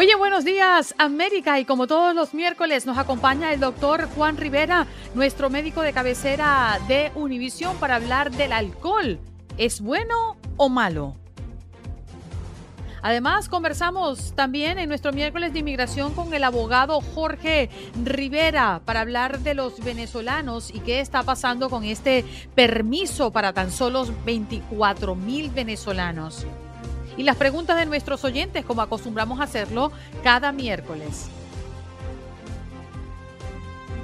Oye, buenos días, América. Y como todos los miércoles, nos acompaña el doctor Juan Rivera, nuestro médico de cabecera de Univisión, para hablar del alcohol. ¿Es bueno o malo? Además, conversamos también en nuestro miércoles de inmigración con el abogado Jorge Rivera para hablar de los venezolanos y qué está pasando con este permiso para tan solo 24 mil venezolanos y las preguntas de nuestros oyentes, como acostumbramos a hacerlo cada miércoles.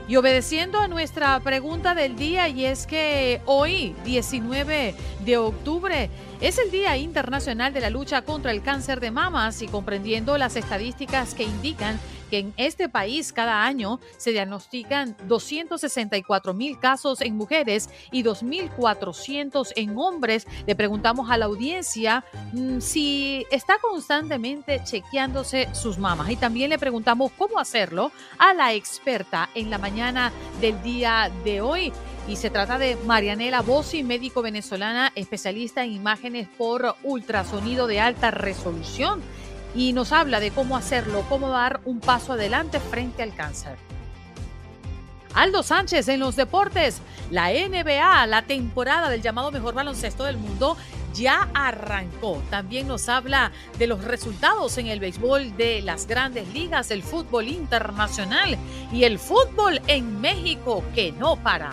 Y obedeciendo a nuestra pregunta del día, y es que hoy, 19 de octubre, es el Día Internacional de la Lucha contra el Cáncer de Mamas y comprendiendo las estadísticas que indican en este país cada año se diagnostican 264 mil casos en mujeres y 2.400 en hombres. Le preguntamos a la audiencia mm, si está constantemente chequeándose sus mamas y también le preguntamos cómo hacerlo a la experta en la mañana del día de hoy. Y se trata de Marianela Bossi, médico venezolana, especialista en imágenes por ultrasonido de alta resolución y nos habla de cómo hacerlo, cómo dar un paso adelante frente al cáncer. Aldo Sánchez en los deportes. La NBA, la temporada del llamado mejor baloncesto del mundo, ya arrancó. También nos habla de los resultados en el béisbol de las grandes ligas, el fútbol internacional y el fútbol en México que no para.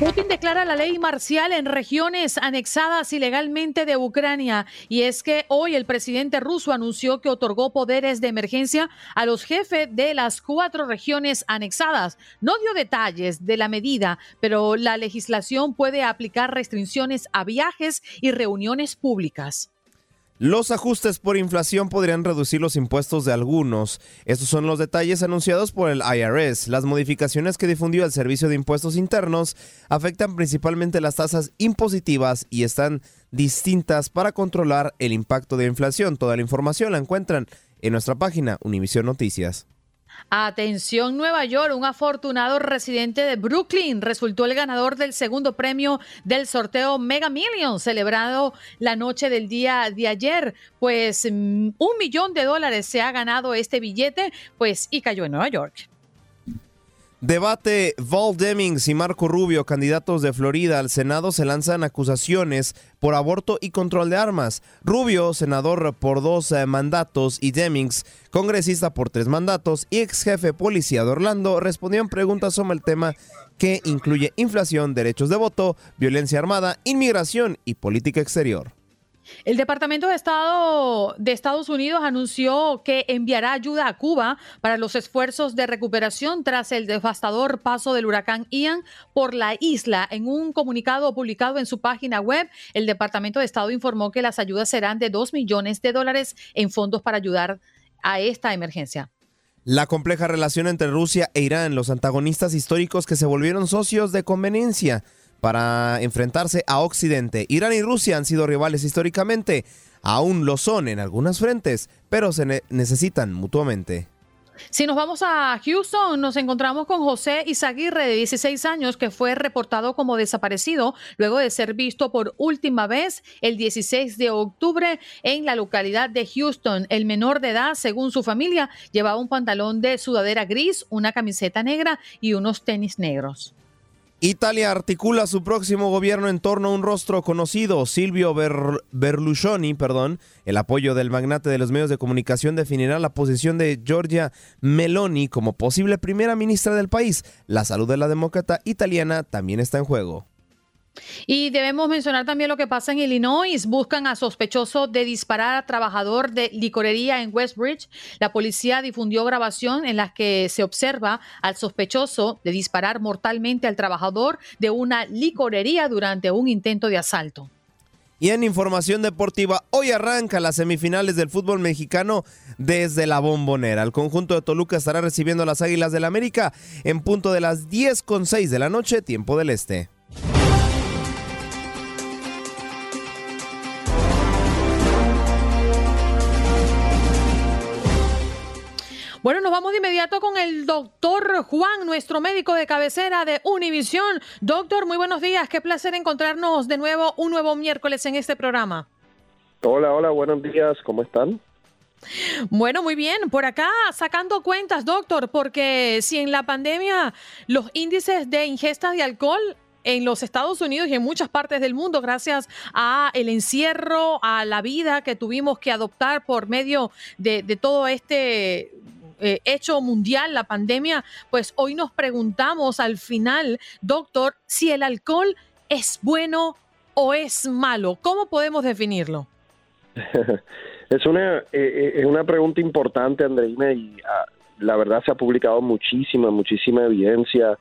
Putin declara la ley marcial en regiones anexadas ilegalmente de Ucrania. Y es que hoy el presidente ruso anunció que otorgó poderes de emergencia a los jefes de las cuatro regiones anexadas. No dio detalles de la medida, pero la legislación puede aplicar restricciones a viajes y reuniones públicas. Los ajustes por inflación podrían reducir los impuestos de algunos. Estos son los detalles anunciados por el IRS. Las modificaciones que difundió el Servicio de Impuestos Internos afectan principalmente las tasas impositivas y están distintas para controlar el impacto de inflación. Toda la información la encuentran en nuestra página Univision Noticias. Atención Nueva York, un afortunado residente de Brooklyn resultó el ganador del segundo premio del sorteo Mega Million celebrado la noche del día de ayer. Pues mm, un millón de dólares se ha ganado este billete, pues y cayó en Nueva York. Debate Val Demings y Marco Rubio, candidatos de Florida al Senado, se lanzan acusaciones por aborto y control de armas. Rubio, senador por dos eh, mandatos, y Demings, congresista por tres mandatos y ex jefe policía de Orlando, respondieron preguntas sobre el tema que incluye inflación, derechos de voto, violencia armada, inmigración y política exterior. El Departamento de Estado de Estados Unidos anunció que enviará ayuda a Cuba para los esfuerzos de recuperación tras el devastador paso del huracán Ian por la isla. En un comunicado publicado en su página web, el Departamento de Estado informó que las ayudas serán de 2 millones de dólares en fondos para ayudar a esta emergencia. La compleja relación entre Rusia e Irán, los antagonistas históricos que se volvieron socios de conveniencia, para enfrentarse a Occidente. Irán y Rusia han sido rivales históricamente, aún lo son en algunas frentes, pero se necesitan mutuamente. Si nos vamos a Houston, nos encontramos con José Izaguirre, de 16 años, que fue reportado como desaparecido luego de ser visto por última vez el 16 de octubre en la localidad de Houston. El menor de edad, según su familia, llevaba un pantalón de sudadera gris, una camiseta negra y unos tenis negros. Italia articula su próximo gobierno en torno a un rostro conocido, Silvio Berlusconi, perdón. El apoyo del magnate de los medios de comunicación definirá la posición de Giorgia Meloni como posible primera ministra del país. La salud de la demócrata italiana también está en juego. Y debemos mencionar también lo que pasa en Illinois. Buscan a sospechoso de disparar a trabajador de licorería en Westbridge. La policía difundió grabación en la que se observa al sospechoso de disparar mortalmente al trabajador de una licorería durante un intento de asalto. Y en información deportiva, hoy arranca las semifinales del fútbol mexicano desde la bombonera. El conjunto de Toluca estará recibiendo a las Águilas del América en punto de las 10 con 6 de la noche, tiempo del este. Bueno, nos vamos de inmediato con el doctor Juan, nuestro médico de cabecera de Univisión. Doctor, muy buenos días. Qué placer encontrarnos de nuevo un nuevo miércoles en este programa. Hola, hola, buenos días. ¿Cómo están? Bueno, muy bien. Por acá sacando cuentas, doctor, porque si en la pandemia los índices de ingesta de alcohol en los Estados Unidos y en muchas partes del mundo gracias a el encierro, a la vida que tuvimos que adoptar por medio de, de todo este eh, hecho mundial, la pandemia, pues hoy nos preguntamos al final, doctor, si el alcohol es bueno o es malo. ¿Cómo podemos definirlo? es, una, eh, eh, es una pregunta importante, Andreina, y ah, la verdad se ha publicado muchísima, muchísima evidencia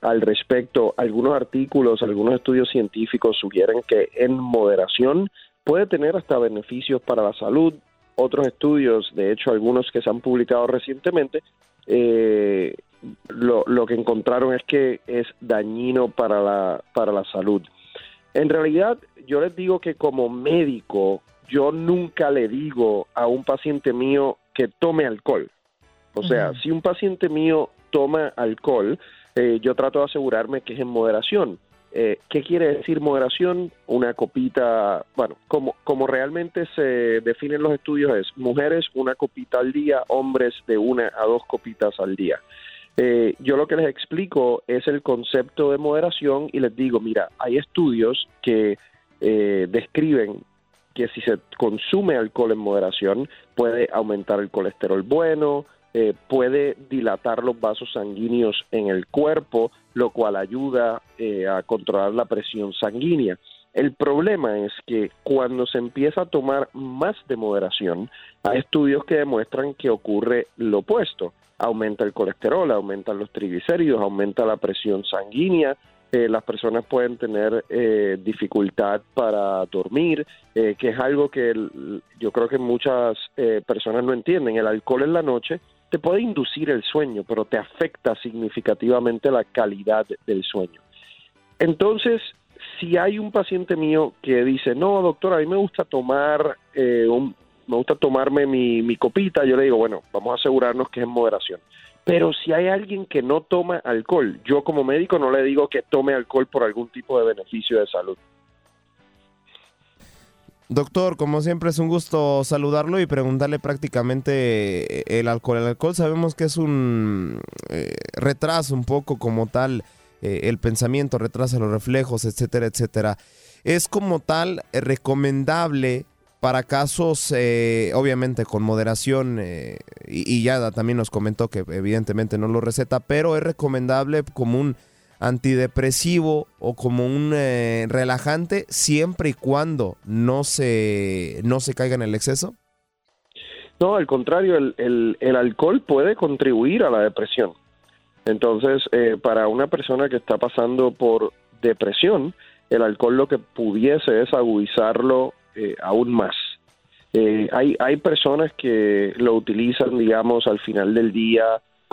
al respecto. Algunos artículos, algunos estudios científicos sugieren que en moderación puede tener hasta beneficios para la salud, otros estudios, de hecho algunos que se han publicado recientemente, eh, lo, lo, que encontraron es que es dañino para la, para la salud. En realidad, yo les digo que como médico, yo nunca le digo a un paciente mío que tome alcohol. O sea, si un paciente mío toma alcohol, eh, yo trato de asegurarme que es en moderación. Eh, ¿Qué quiere decir moderación? Una copita, bueno, como, como realmente se definen los estudios es mujeres una copita al día, hombres de una a dos copitas al día. Eh, yo lo que les explico es el concepto de moderación y les digo, mira, hay estudios que eh, describen que si se consume alcohol en moderación puede aumentar el colesterol bueno, eh, puede dilatar los vasos sanguíneos en el cuerpo, lo cual ayuda eh, a controlar la presión sanguínea. El problema es que cuando se empieza a tomar más de moderación, hay estudios que demuestran que ocurre lo opuesto. Aumenta el colesterol, aumentan los triglicéridos, aumenta la presión sanguínea, eh, las personas pueden tener dificultad para dormir, que es algo que yo creo que muchas personas no entienden. El alcohol en la noche te puede inducir el sueño, pero te afecta significativamente la calidad del sueño. Entonces, si hay un paciente mío que dice, no, doctor, a mí me gusta tomar, eh, me gusta tomarme mi, mi copita, yo le digo, bueno, vamos a asegurarnos que es en moderación. Pero si hay alguien que no toma alcohol, yo como médico no le digo que tome alcohol por algún tipo de beneficio de salud. Doctor, como siempre es un gusto saludarlo y preguntarle prácticamente eh, el alcohol. El alcohol sabemos que es un eh, retraso un poco como tal, eh, el pensamiento retrasa los reflejos, etcétera, etcétera. Es como tal recomendable para casos, obviamente con moderación, y, y ya también nos comentó que evidentemente no lo receta, pero es recomendable como un antidepresivo o como un eh, relajante siempre y cuando no se, no se caiga en el exceso? No, al contrario, el, el, alcohol puede contribuir a la depresión. Entonces, eh, para una persona que está pasando por depresión, el alcohol lo que pudiese es agudizarlo eh, aún más. hay, hay personas que lo utilizan, digamos, al final del día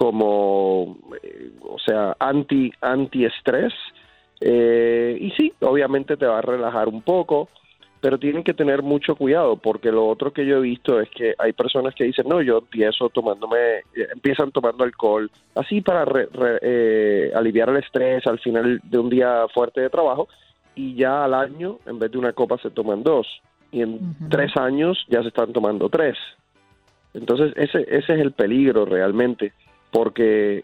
como, eh, o sea, anti antiestrés. Eh, y sí, obviamente te va a relajar un poco, pero tienen que tener mucho cuidado porque lo otro que yo he visto es que hay personas que dicen, no, yo empiezo tomándome, eh, empiezan tomando alcohol, así para eh, aliviar el estrés al final de un día fuerte de trabajo, y ya al año, en vez de una copa, se toman dos, y en tres años ya se están tomando tres. Entonces, ese, ese es el peligro realmente porque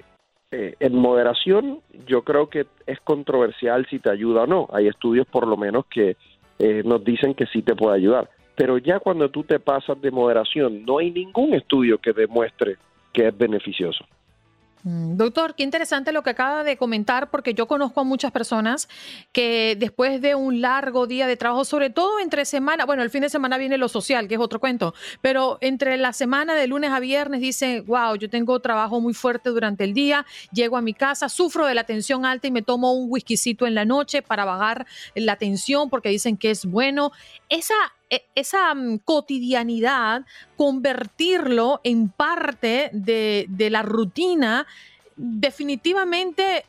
eh, en moderación, yo creo que es controversial si te ayuda o no. Hay estudios por lo menos que eh, nos dicen que sí te puede ayudar. Pero ya cuando tú te pasas de moderación, no hay ningún estudio que demuestre que es beneficioso. Mm, doctor, qué interesante lo que acaba de comentar, porque yo conozco a muchas personas que después de un largo día de trabajo, sobre todo entre semana, bueno, el fin de semana viene lo social, que es otro cuento, pero entre la semana de lunes a viernes dicen, wow, yo tengo trabajo muy fuerte durante el día, llego a mi casa, sufro de la tensión alta y me tomo un whiskycito en la noche para bajar la tensión porque dicen que es bueno. Esa esa mm, cotidianidad, convertirlo en parte de, la rutina, definitivamente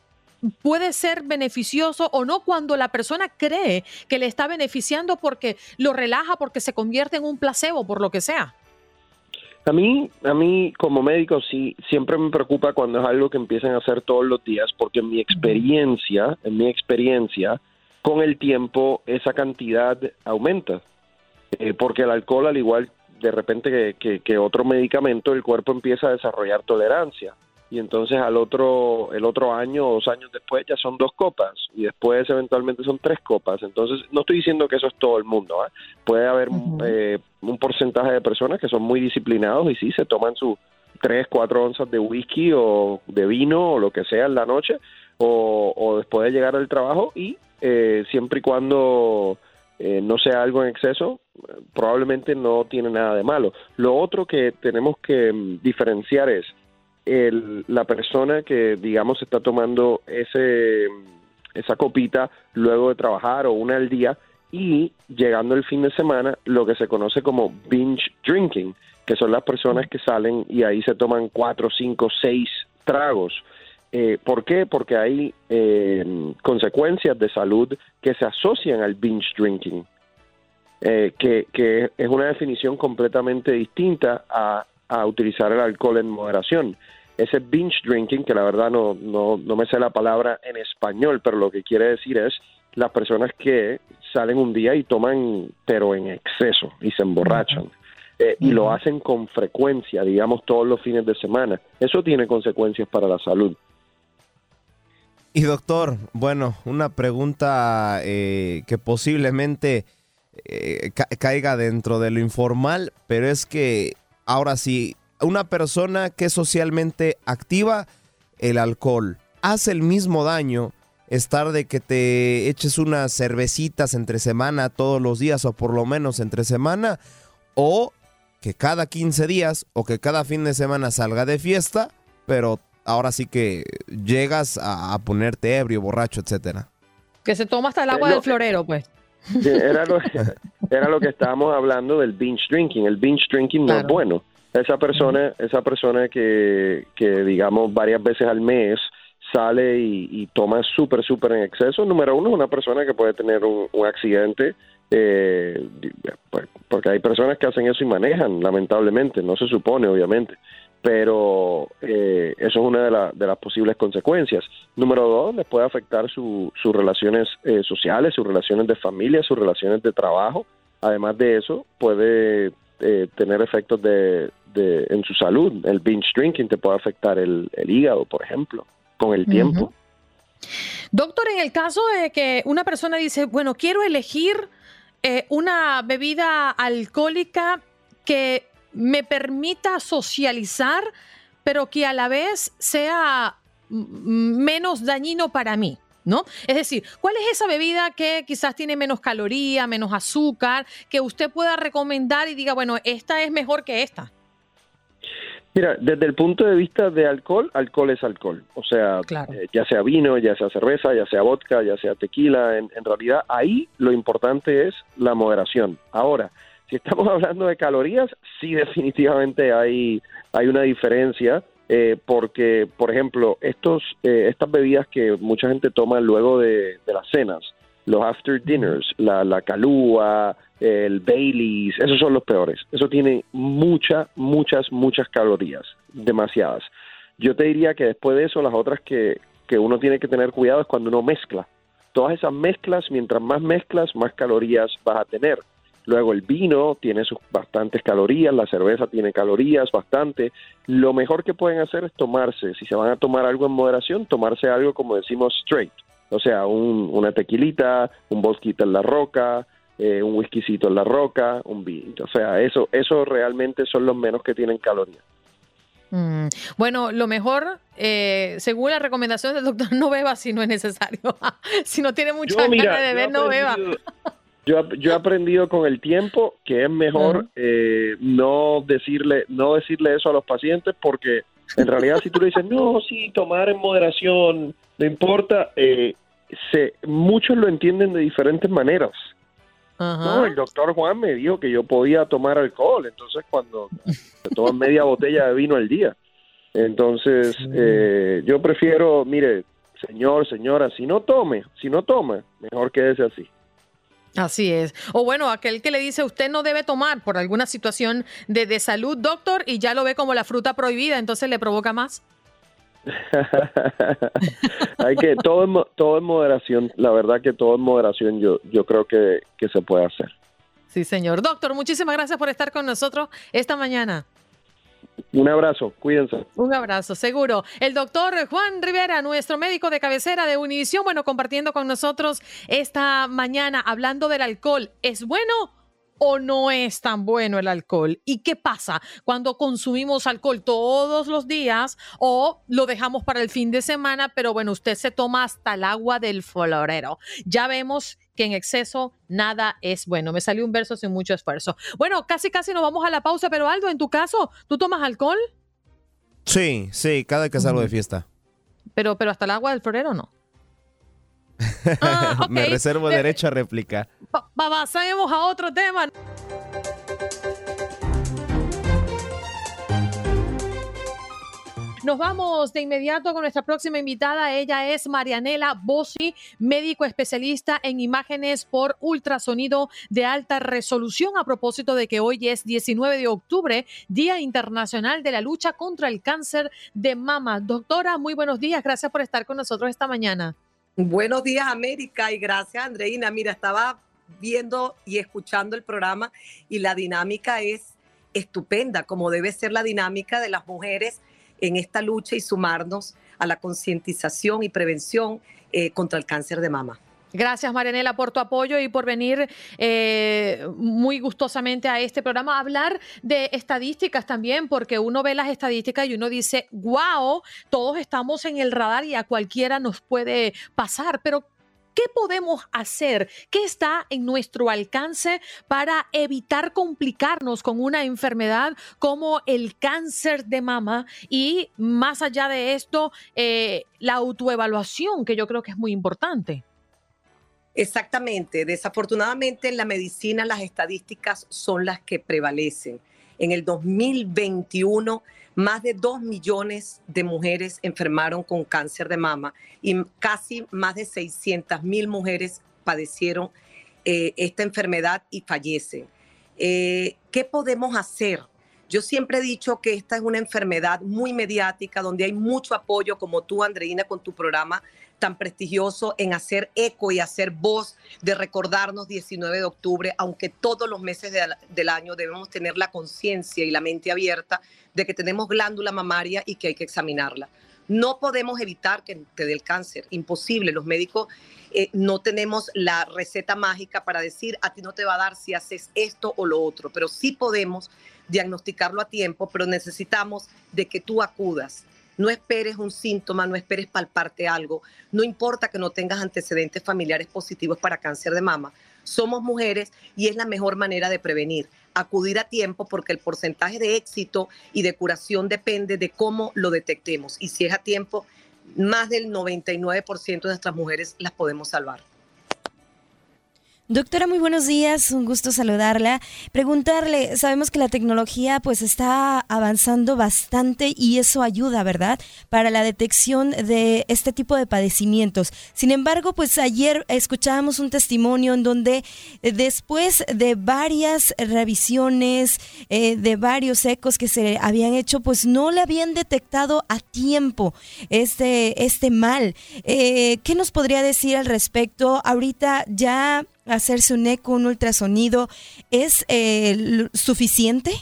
puede ser beneficioso o no cuando la persona cree que le está beneficiando porque lo relaja, porque se convierte en un placebo, por lo que sea. A mí, a mí como médico sí, siempre me preocupa cuando es algo que empiezan a hacer todos los días, porque en mi experiencia, en mi experiencia, con el tiempo esa cantidad aumenta. Eh, porque el alcohol, al igual de repente que, otro medicamento, el cuerpo empieza a desarrollar tolerancia. Y entonces al otro, el otro año o dos años después ya son dos copas y después eventualmente son tres copas. Entonces no estoy diciendo que eso es todo el mundo. ¿ah? Puede haber eh, un porcentaje de personas que son muy disciplinados y sí se toman sus tres, cuatro onzas de whisky o de vino o lo que sea en la noche o, después de llegar al trabajo y eh, siempre y cuando eh, no sea algo en exceso, probablemente no tiene nada de malo. Lo otro que tenemos que mm, diferenciar es el, la persona que, digamos, está tomando ese, mm, esa copita luego de trabajar o una al día y llegando el fin de semana, lo que se conoce como binge drinking, que son las personas que salen y ahí se toman cuatro, cinco, seis tragos. Eh, ¿Por qué? Porque hay eh, consecuencias de salud que se asocian al binge drinking, eh, que, que, es una definición completamente distinta a, a, utilizar el alcohol en moderación. Ese binge drinking, que la verdad no, no, no me sé la palabra en español, pero lo que quiere decir es las personas que salen un día y toman, pero en exceso, y se emborrachan. Eh, y lo hacen con frecuencia, digamos todos los fines de semana. Eso tiene consecuencias para la salud. Y doctor, bueno, una pregunta eh, que posiblemente eh, caiga dentro de lo informal, pero es que ahora sí, una persona que es socialmente activa, el alcohol, hace el mismo daño estar de que te eches unas cervecitas entre semana todos los días o por lo menos entre semana, o que cada 15 días o que cada fin de semana salga de fiesta, pero ahora sí que llegas a, ponerte ebrio, borracho, etcétera. Que se toma hasta el agua del florero, pues. Era lo, era lo que estábamos hablando del binge drinking. El binge drinking no es bueno. Esa persona, esa persona que, que digamos varias veces al mes sale y, toma súper, súper en exceso. Número uno, es una persona que puede tener un, accidente, eh, pues, porque hay personas que hacen eso y manejan, lamentablemente, no se supone, obviamente pero eh, eso es una de, de, las posibles consecuencias. Número dos, les puede afectar sus relaciones eh, sociales, sus relaciones de familia, sus relaciones de trabajo. Además de eso, puede eh, tener efectos de, en su salud. El binge drinking te puede afectar el, hígado, por ejemplo, con el tiempo. Doctor, en el caso de que una persona dice, bueno, quiero elegir una bebida alcohólica que me permita socializar, pero que a la vez sea menos dañino para mí. ¿No? Es decir, ¿cuál es esa bebida que quizás tiene menos caloría, menos azúcar, que usted pueda recomendar y diga, bueno, esta es mejor que esta? Mira, desde el punto de vista de alcohol, alcohol es alcohol. O sea, eh, ya sea vino, ya sea cerveza, ya sea vodka, ya sea tequila, en, en realidad ahí lo importante es la moderación. Ahora, si estamos hablando de calorías, sí definitivamente hay, hay una diferencia. Eh, porque, por ejemplo, estos, eh, estas bebidas que mucha gente toma luego de, las cenas, los after dinners, la, la calúa, el Baileys, esos son los peores. Eso tiene muchas, muchas, muchas calorías, demasiadas. Yo te diría que después de eso, las otras que, que uno tiene que tener cuidado es cuando uno mezcla. Todas esas mezclas, mientras más mezclas, más calorías vas a tener. Luego el vino tiene sus bastantes calorías, la cerveza tiene calorías bastante. Lo mejor que pueden hacer es tomarse, si se van a tomar algo en moderación, tomarse algo como decimos straight, o sea, un, una tequilita, un bosquito en la roca, eh, un whiskycito en la roca, un vino. O sea, eso, eso realmente son los menos que tienen calorías. Mm, bueno, lo mejor, eh, según la recomendación del doctor, no beba si no es necesario. si no tiene mucha ganas de beber, no beba. Yo, yo, he aprendido con el tiempo que es mejor eh, no decirle no decirle eso a los pacientes porque en realidad si tú le dices no sí tomar en moderación no importa eh, se muchos lo entienden de diferentes maneras. No el doctor Juan me dijo que yo podía tomar alcohol entonces cuando se toma media botella de vino al día. Entonces eh, yo prefiero mire señor señora si no tome si no tome mejor quédese así Así es. O bueno, aquel que le dice usted no debe tomar por alguna situación de, de salud, doctor, y ya lo ve como la fruta prohibida, entonces le provoca más. Hay que todo en, todo en moderación. La verdad que todo en moderación yo, yo creo que, que se puede hacer. Sí, señor. Doctor, muchísimas gracias por estar con nosotros esta mañana. Un abrazo, cuídense. Un abrazo, seguro. El doctor Juan Rivera, nuestro médico de cabecera de Univisión, bueno, compartiendo con nosotros esta mañana, hablando del alcohol. ¿Es bueno o no es tan bueno el alcohol? ¿Y qué pasa cuando consumimos alcohol todos los días o lo dejamos para el fin de semana, pero bueno, usted se toma hasta el agua del florero? Ya vemos que en exceso nada es bueno. Me salió un verso sin mucho esfuerzo. Bueno, casi casi nos vamos a la pausa, pero Aldo, en tu caso, ¿tú tomas alcohol? Sí, sí, cada que salgo de fiesta. Pero, pero hasta el agua del florero no. Ah, Me reservo derecho a réplica. Pasemos a otro tema. Nos vamos de inmediato con nuestra próxima invitada. Ella es Marianela Bossi, médico especialista en imágenes por ultrasonido de alta resolución. A propósito de que hoy es 19 de octubre, Día Internacional de la Lucha contra el Cáncer de Mama. Doctora, muy buenos días. Gracias por estar con nosotros esta mañana. Buenos días, América, y gracias, Andreina. Mira, estaba viendo y escuchando el programa y la dinámica es estupenda, como debe ser la dinámica de las mujeres en esta lucha y sumarnos a la concientización y prevención eh, contra el cáncer de mama. Gracias, Marianela, por tu apoyo y por venir eh, muy gustosamente a este programa a hablar de estadísticas también, porque uno ve las estadísticas y uno dice, wow, todos estamos en el radar y a cualquiera nos puede pasar, pero ¿Qué podemos hacer? ¿Qué está en nuestro alcance para evitar complicarnos con una enfermedad como el cáncer de mama? Y más allá de esto, eh, la autoevaluación, que yo creo que es muy importante. Exactamente. Desafortunadamente en la medicina las estadísticas son las que prevalecen. En el 2021 más de 2 millones de mujeres enfermaron con cáncer de mama y casi más de 600 mil mujeres padecieron eh, esta enfermedad y fallecen. Eh, ¿Qué podemos hacer? Yo siempre he dicho que esta es una enfermedad muy mediática, donde hay mucho apoyo, como tú, Andreina, con tu programa tan prestigioso en hacer eco y hacer voz de recordarnos 19 de octubre, aunque todos los meses del año debemos tener la conciencia y la mente abierta de que tenemos glándula mamaria y que hay que examinarla. No podemos evitar que te dé el cáncer, imposible. Los médicos eh, no tenemos la receta mágica para decir a ti no te va a dar si haces esto o lo otro, pero sí podemos diagnosticarlo a tiempo, pero necesitamos de que tú acudas. No esperes un síntoma, no esperes palparte algo. No importa que no tengas antecedentes familiares positivos para cáncer de mama. Somos mujeres y es la mejor manera de prevenir acudir a tiempo porque el porcentaje de éxito y de curación depende de cómo lo detectemos. Y si es a tiempo, más del 99% de nuestras mujeres las podemos salvar. Doctora, muy buenos días, un gusto saludarla. Preguntarle, sabemos que la tecnología pues está avanzando bastante y eso ayuda, ¿verdad? Para la detección de este tipo de padecimientos. Sin embargo, pues ayer escuchábamos un testimonio en donde eh, después de varias revisiones, eh, de varios ecos que se habían hecho, pues no le habían detectado a tiempo este, este mal. Eh, ¿Qué nos podría decir al respecto? Ahorita ya hacerse un eco, un ultrasonido, ¿es eh, suficiente?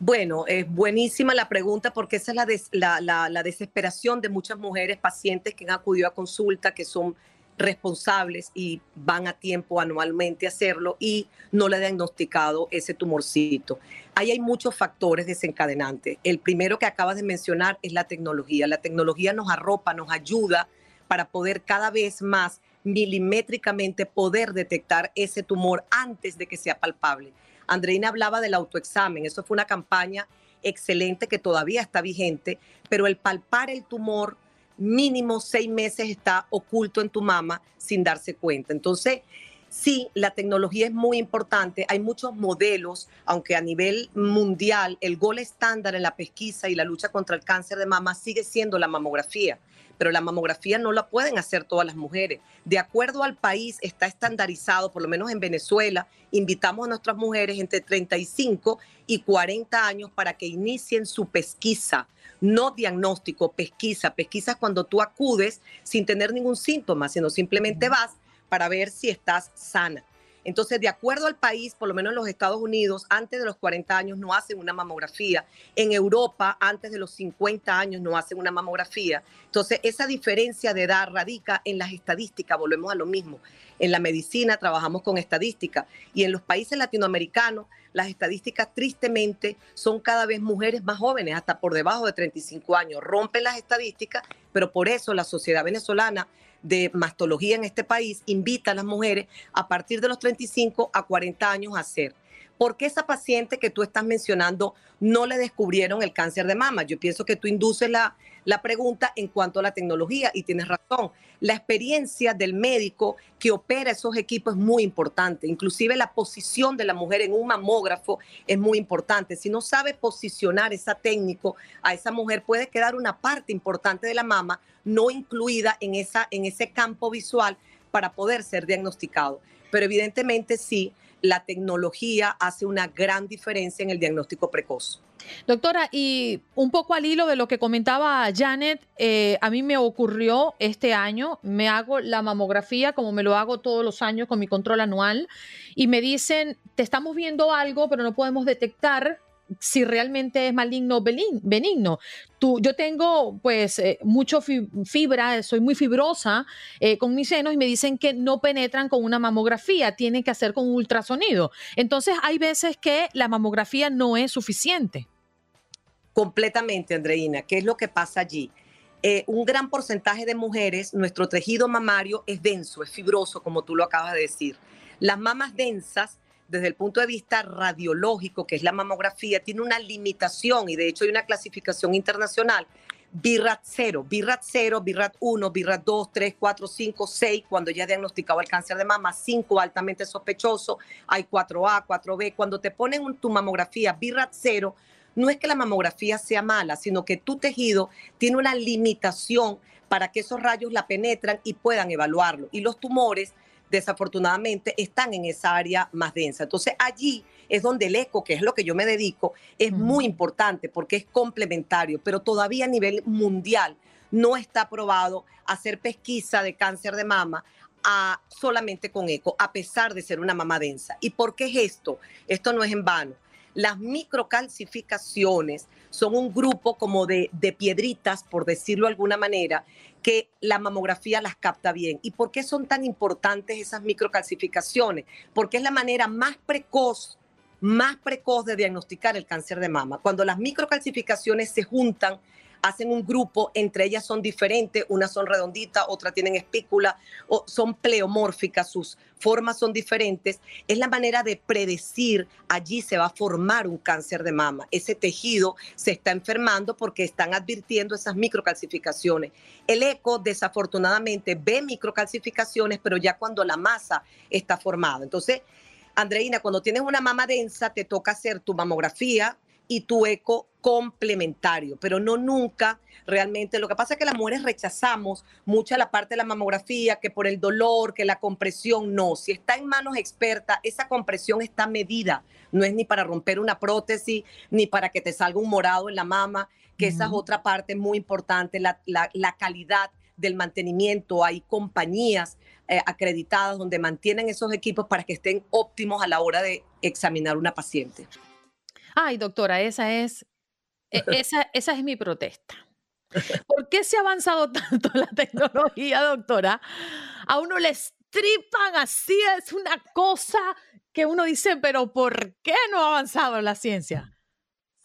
Bueno, es buenísima la pregunta porque esa es la, la, desesperación de muchas mujeres pacientes que han acudido a consulta, que son responsables y van a tiempo anualmente a hacerlo y no le han diagnosticado ese tumorcito. Ahí hay muchos factores desencadenantes. El primero que acabas de mencionar es la tecnología. La tecnología nos arropa, nos ayuda para poder cada vez más milimétricamente poder detectar ese tumor antes de que sea palpable. Andreina hablaba del autoexamen, eso fue una campaña excelente que todavía está vigente, pero el palpar el tumor mínimo seis meses está oculto en tu mama sin darse cuenta. Entonces, sí, la tecnología es muy importante. Hay muchos modelos, aunque a nivel mundial el gol estándar en la pesquisa y la lucha contra el cáncer de mama sigue siendo la mamografía pero la mamografía no la pueden hacer todas las mujeres. De acuerdo al país, está estandarizado, por lo menos en Venezuela, invitamos a nuestras mujeres entre 35 y 40 años para que inicien su pesquisa, no diagnóstico, pesquisa. Pesquisa es cuando tú acudes sin tener ningún síntoma, sino simplemente vas para ver si estás sana. Entonces, de acuerdo al país, por lo menos en los Estados Unidos, antes de los 40 años no hacen una mamografía. En Europa, antes de los 50 años no hacen una mamografía. Entonces, esa diferencia de edad radica en las estadísticas, volvemos a lo mismo. En la medicina trabajamos con estadística y en los países latinoamericanos las estadísticas tristemente son cada vez mujeres más jóvenes, hasta por debajo de 35 años. Rompen las estadísticas, pero por eso la sociedad venezolana de mastología en este país invita a las mujeres a partir de los 35 a 40 años a hacer. ¿Por qué esa paciente que tú estás mencionando no le descubrieron el cáncer de mama? Yo pienso que tú induces la, la pregunta en cuanto a la tecnología y tienes razón. La experiencia del médico que opera esos equipos es muy importante. Inclusive la posición de la mujer en un mamógrafo es muy importante. Si no sabe posicionar esa técnico a esa mujer, puede quedar una parte importante de la mama no incluida en, esa, en ese campo visual para poder ser diagnosticado. Pero evidentemente sí, la tecnología hace una gran diferencia en el diagnóstico precoz. Doctora, y un poco al hilo de lo que comentaba Janet, eh, a mí me ocurrió este año, me hago la mamografía como me lo hago todos los años con mi control anual y me dicen, te estamos viendo algo, pero no podemos detectar si realmente es maligno o benigno. Tú, yo tengo pues eh, mucho fibra, soy muy fibrosa eh, con mis senos y me dicen que no penetran con una mamografía, tienen que hacer con un ultrasonido. Entonces hay veces que la mamografía no es suficiente. Completamente, Andreina. ¿Qué es lo que pasa allí? Eh, un gran porcentaje de mujeres, nuestro tejido mamario es denso, es fibroso, como tú lo acabas de decir. Las mamas densas desde el punto de vista radiológico, que es la mamografía, tiene una limitación y de hecho hay una clasificación internacional. BIRAT 0, BIRAT 0, BIRAT 1, BIRAT 2, 3, 4, 5, 6, cuando ya diagnosticado el cáncer de mama, 5 altamente sospechoso, hay 4A, 4B. Cuando te ponen tu mamografía BIRAT 0, no es que la mamografía sea mala, sino que tu tejido tiene una limitación para que esos rayos la penetran y puedan evaluarlo. Y los tumores desafortunadamente están en esa área más densa. Entonces allí es donde el eco, que es lo que yo me dedico, es muy importante porque es complementario, pero todavía a nivel mundial no está aprobado hacer pesquisa de cáncer de mama a, solamente con eco, a pesar de ser una mama densa. ¿Y por qué es esto? Esto no es en vano. Las microcalcificaciones son un grupo como de, piedritas, por decirlo de alguna manera, que la mamografía las capta bien. ¿Y por qué son tan importantes esas microcalcificaciones? Porque es la manera más precoz, más precoz de diagnosticar el cáncer de mama. Cuando las microcalcificaciones se juntan, hacen un grupo, entre ellas son diferentes, unas son redonditas, otras tienen espícula, o son pleomórficas, sus formas son diferentes, es la manera de predecir, allí se va a formar un cáncer de mama. Ese tejido se está enfermando porque están advirtiendo esas microcalcificaciones. El eco, desafortunadamente, ve microcalcificaciones, pero ya cuando la masa está formada. Entonces, Andreina, cuando tienes una mama densa, te toca hacer tu mamografía, y tu eco complementario, pero no nunca realmente. Lo que pasa es que las mujeres rechazamos mucha la parte de la mamografía, que por el dolor, que la compresión, no. Si está en manos expertas, esa compresión está medida. No es ni para romper una prótesis, ni para que te salga un morado en la mama, que esa es otra parte muy importante, la, la calidad del mantenimiento, hay compañías eh, acreditadas donde mantienen esos equipos para que estén óptimos a la hora de examinar una paciente. Ay, doctora, esa es, e, esa, esa es mi protesta. ¿Por qué se ha avanzado tanto la tecnología, doctora? A uno le estripan así, es una cosa que uno dice, pero ¿por qué no ha avanzado la ciencia?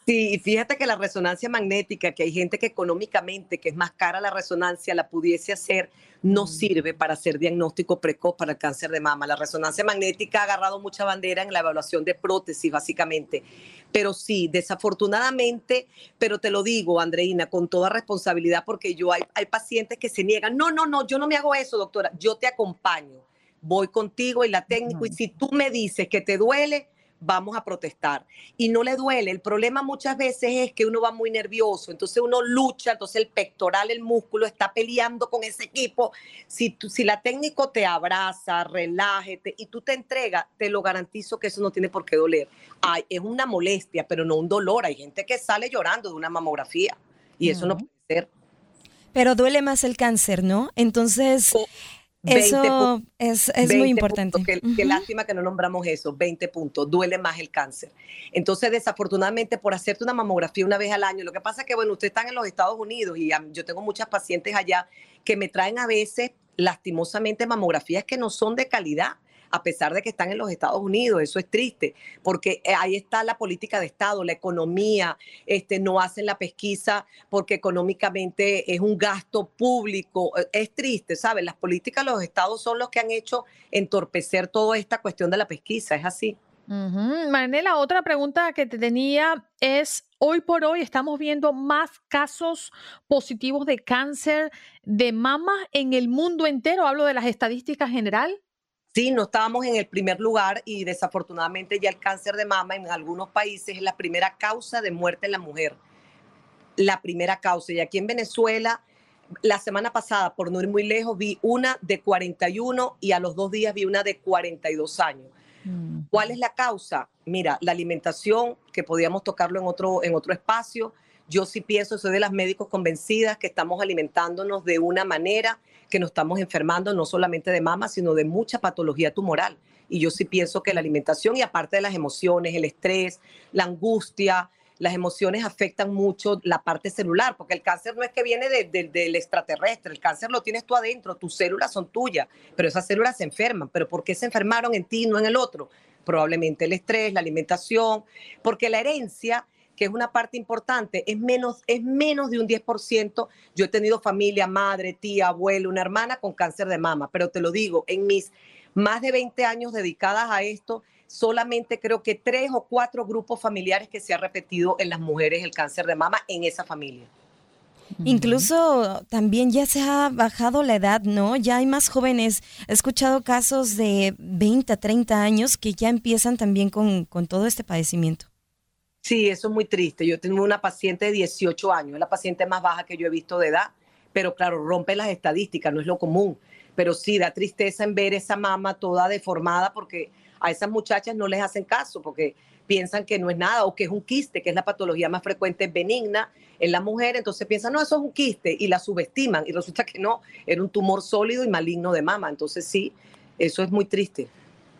Sí, y fíjate que la resonancia magnética, que hay gente que económicamente, que es más cara la resonancia, la pudiese hacer, no sirve para hacer diagnóstico precoz para el cáncer de mama. La resonancia magnética ha agarrado mucha bandera en la evaluación de prótesis, básicamente. Pero sí, desafortunadamente, pero te lo digo, Andreina, con toda responsabilidad, porque yo hay, hay pacientes que se niegan. No, no, no, yo no me hago eso, doctora. Yo te acompaño. Voy contigo y la técnico. Y si tú me dices que te duele, vamos a protestar. Y no le duele. El problema muchas veces es que uno va muy nervioso, entonces uno lucha, entonces el pectoral, el músculo está peleando con ese equipo. Si, si la técnico te abraza, relájete y tú te entregas, te lo garantizo que eso no tiene por qué doler. Ay, es una molestia, pero no un dolor. Hay gente que sale llorando de una mamografía y eso no puede ser. Pero duele más el cáncer, ¿no? Entonces... Eso es, muy importante. qué, lástima que no nombramos eso, 20 puntos, duele más el cáncer. Entonces, desafortunadamente, por hacerte una mamografía una vez al año, lo que pasa es que, bueno, ustedes están en los Estados Unidos y yo tengo muchas pacientes allá que me traen a veces, lastimosamente, mamografías que no son de calidad a pesar de que están en los Estados Unidos. Eso es triste, porque eh, ahí está la política de Estado, la economía, este, no hacen la pesquisa porque económicamente es un gasto público. Eh, es triste, ¿sabes? Las políticas de los estados son los que han hecho entorpecer toda esta cuestión de la pesquisa, es así. Manela, otra pregunta que te tenía es, hoy por hoy estamos viendo más casos positivos de cáncer de mama en el mundo entero, hablo de las estadísticas general. Sí, no estábamos en el primer lugar y desafortunadamente ya el cáncer de mama en algunos países es la primera causa de muerte en la mujer. La primera causa. Y aquí en Venezuela, la semana pasada, por no ir muy lejos, vi una de 41 y a los dos días vi una de 42 años. Mm. ¿Cuál es la causa? Mira, la alimentación, que podíamos tocarlo en otro, en otro espacio. Yo sí pienso, soy de las médicos convencidas que estamos alimentándonos de una manera que nos estamos enfermando no solamente de mama, sino de mucha patología tumoral. Y yo sí pienso que la alimentación y aparte de las emociones, el estrés, la angustia, las emociones afectan mucho la parte celular, porque el cáncer no es que viene del extraterrestre, el cáncer lo tienes tú adentro, tus células son tuyas, pero esas células se enferman. ¿Pero por qué se enfermaron en ti y no en el otro? Probablemente el estrés, la alimentación, porque la herencia que es una parte importante, es menos, es menos de un 10%. Yo he tenido familia, madre, tía, abuelo, una hermana con cáncer de mama, pero te lo digo, en mis más de 20 años dedicadas a esto, solamente creo que tres o cuatro grupos familiares que se ha repetido en las mujeres el cáncer de mama en esa familia. Incluso también ya se ha bajado la edad, ¿no? Ya hay más jóvenes. He escuchado casos de 20 a 30 años que ya empiezan también con, con todo este padecimiento. Sí, eso es muy triste. Yo tengo una paciente de 18 años, es la paciente más baja que yo he visto de edad, pero claro, rompe las estadísticas, no es lo común. Pero sí, da tristeza en ver esa mama toda deformada porque a esas muchachas no les hacen caso porque piensan que no es nada o que es un quiste, que es la patología más frecuente benigna en la mujer, entonces piensan, no, eso es un quiste y la subestiman y resulta que no, era un tumor sólido y maligno de mama. Entonces sí, eso es muy triste.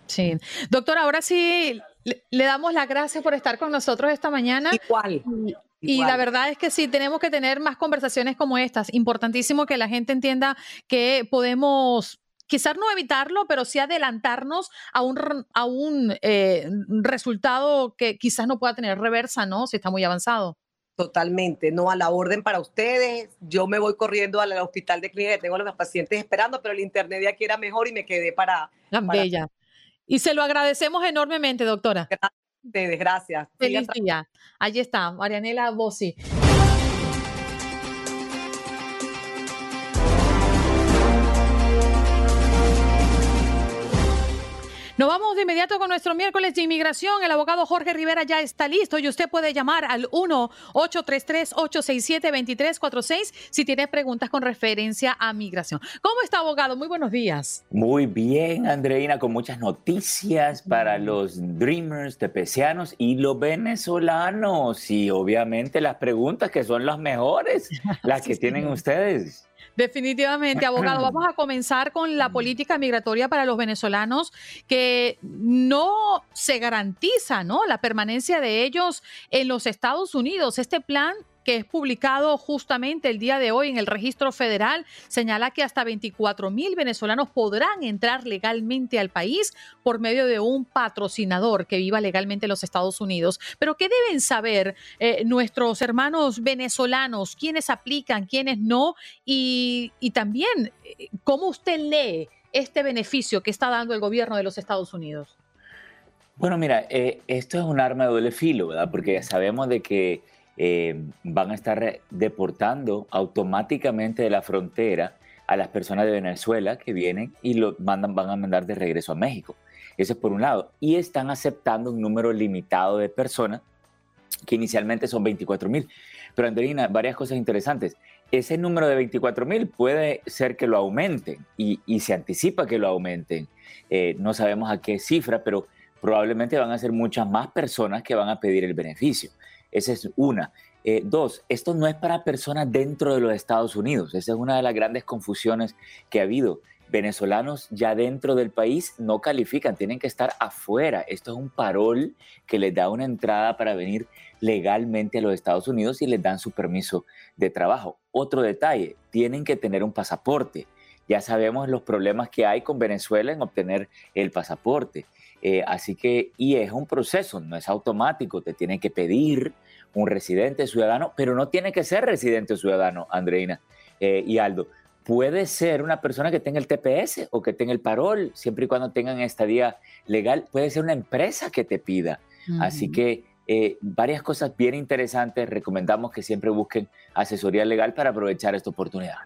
Sí. Doctor, ahora sí le, damos las gracias por estar con nosotros esta mañana. Igual. Y, la verdad es que sí, tenemos que tener más conversaciones como estas. Importantísimo que la gente entienda que podemos quizás no evitarlo, pero sí adelantarnos a un, a un eh, resultado que quizás no pueda tener reversa, ¿no? Si está muy avanzado. Totalmente, no a la orden para ustedes. Yo me voy corriendo al hospital de clínica, tengo a los pacientes esperando, pero el internet de aquí era mejor y me quedé para. Tan bella. Y se lo agradecemos enormemente, doctora. Gracias. gracias. Feliz día. Allí está, Marianela Bossi. Nos vamos de inmediato con nuestro miércoles de inmigración. El abogado Jorge Rivera ya está listo y usted puede llamar al 1-833-867-2346 si tiene preguntas con referencia a migración. ¿Cómo está, abogado? Muy buenos días. Muy bien, Andreina, con muchas noticias para los Dreamers, tepecianos y los venezolanos. Y obviamente las preguntas que son las mejores, las que tienen ustedes. Definitivamente, abogado. Vamos a comenzar con la política migratoria para los venezolanos que no se garantiza, ¿no? La permanencia de ellos en los Estados Unidos. Este plan que es publicado justamente el día de hoy en el registro federal, señala que hasta 24 mil venezolanos podrán entrar legalmente al país por medio de un patrocinador que viva legalmente en los Estados Unidos. Pero ¿qué deben saber eh, nuestros hermanos venezolanos? ¿Quiénes aplican, quiénes no? Y, y también, ¿cómo usted lee este beneficio que está dando el gobierno de los Estados Unidos? Bueno, mira, eh, esto es un arma de doble filo, ¿verdad? Porque sabemos de que eh, van a estar deportando automáticamente de la frontera a las personas de Venezuela que vienen y lo mandan, van a mandar de regreso a México. Eso es por un lado. Y están aceptando un número limitado de personas, que inicialmente son 24 mil. Pero Andrina, varias cosas interesantes. Ese número de 24 mil puede ser que lo aumenten y, se anticipa que lo aumenten. Eh, no sabemos a qué cifra, pero probablemente van a ser muchas más personas que van a pedir el beneficio. Esa es una. Eh, dos, esto no es para personas dentro de los Estados Unidos. Esa es una de las grandes confusiones que ha habido. Venezolanos ya dentro del país no califican, tienen que estar afuera. Esto es un parol que les da una entrada para venir legalmente a los Estados Unidos y les dan su permiso de trabajo. Otro detalle, tienen que tener un pasaporte. Ya sabemos los problemas que hay con Venezuela en obtener el pasaporte. Eh, así que, y es un proceso, no es automático, te tiene que pedir un residente ciudadano, pero no tiene que ser residente ciudadano, Andreina eh, y Aldo. Puede ser una persona que tenga el TPS o que tenga el parol, siempre y cuando tengan estadía legal. Puede ser una empresa que te pida. Así que eh, varias cosas bien interesantes. Recomendamos que siempre busquen asesoría legal para aprovechar esta oportunidad.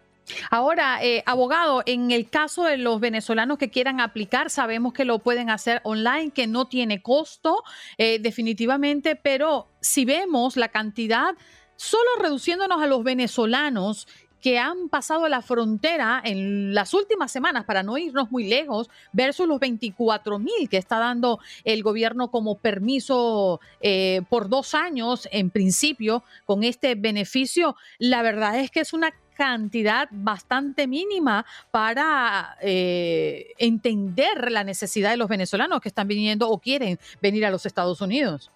Ahora, eh, abogado, en el caso de los venezolanos que quieran aplicar, sabemos que lo pueden hacer online, que no tiene costo eh, definitivamente, pero si vemos la cantidad, solo reduciéndonos a los venezolanos que han pasado la frontera en las últimas semanas, para no irnos muy lejos, versus los 24 mil que está dando el gobierno como permiso eh, por dos años, en principio, con este beneficio, la verdad es que es una cantidad bastante mínima para eh, entender la necesidad de los venezolanos que están viniendo o quieren venir a los Estados Unidos.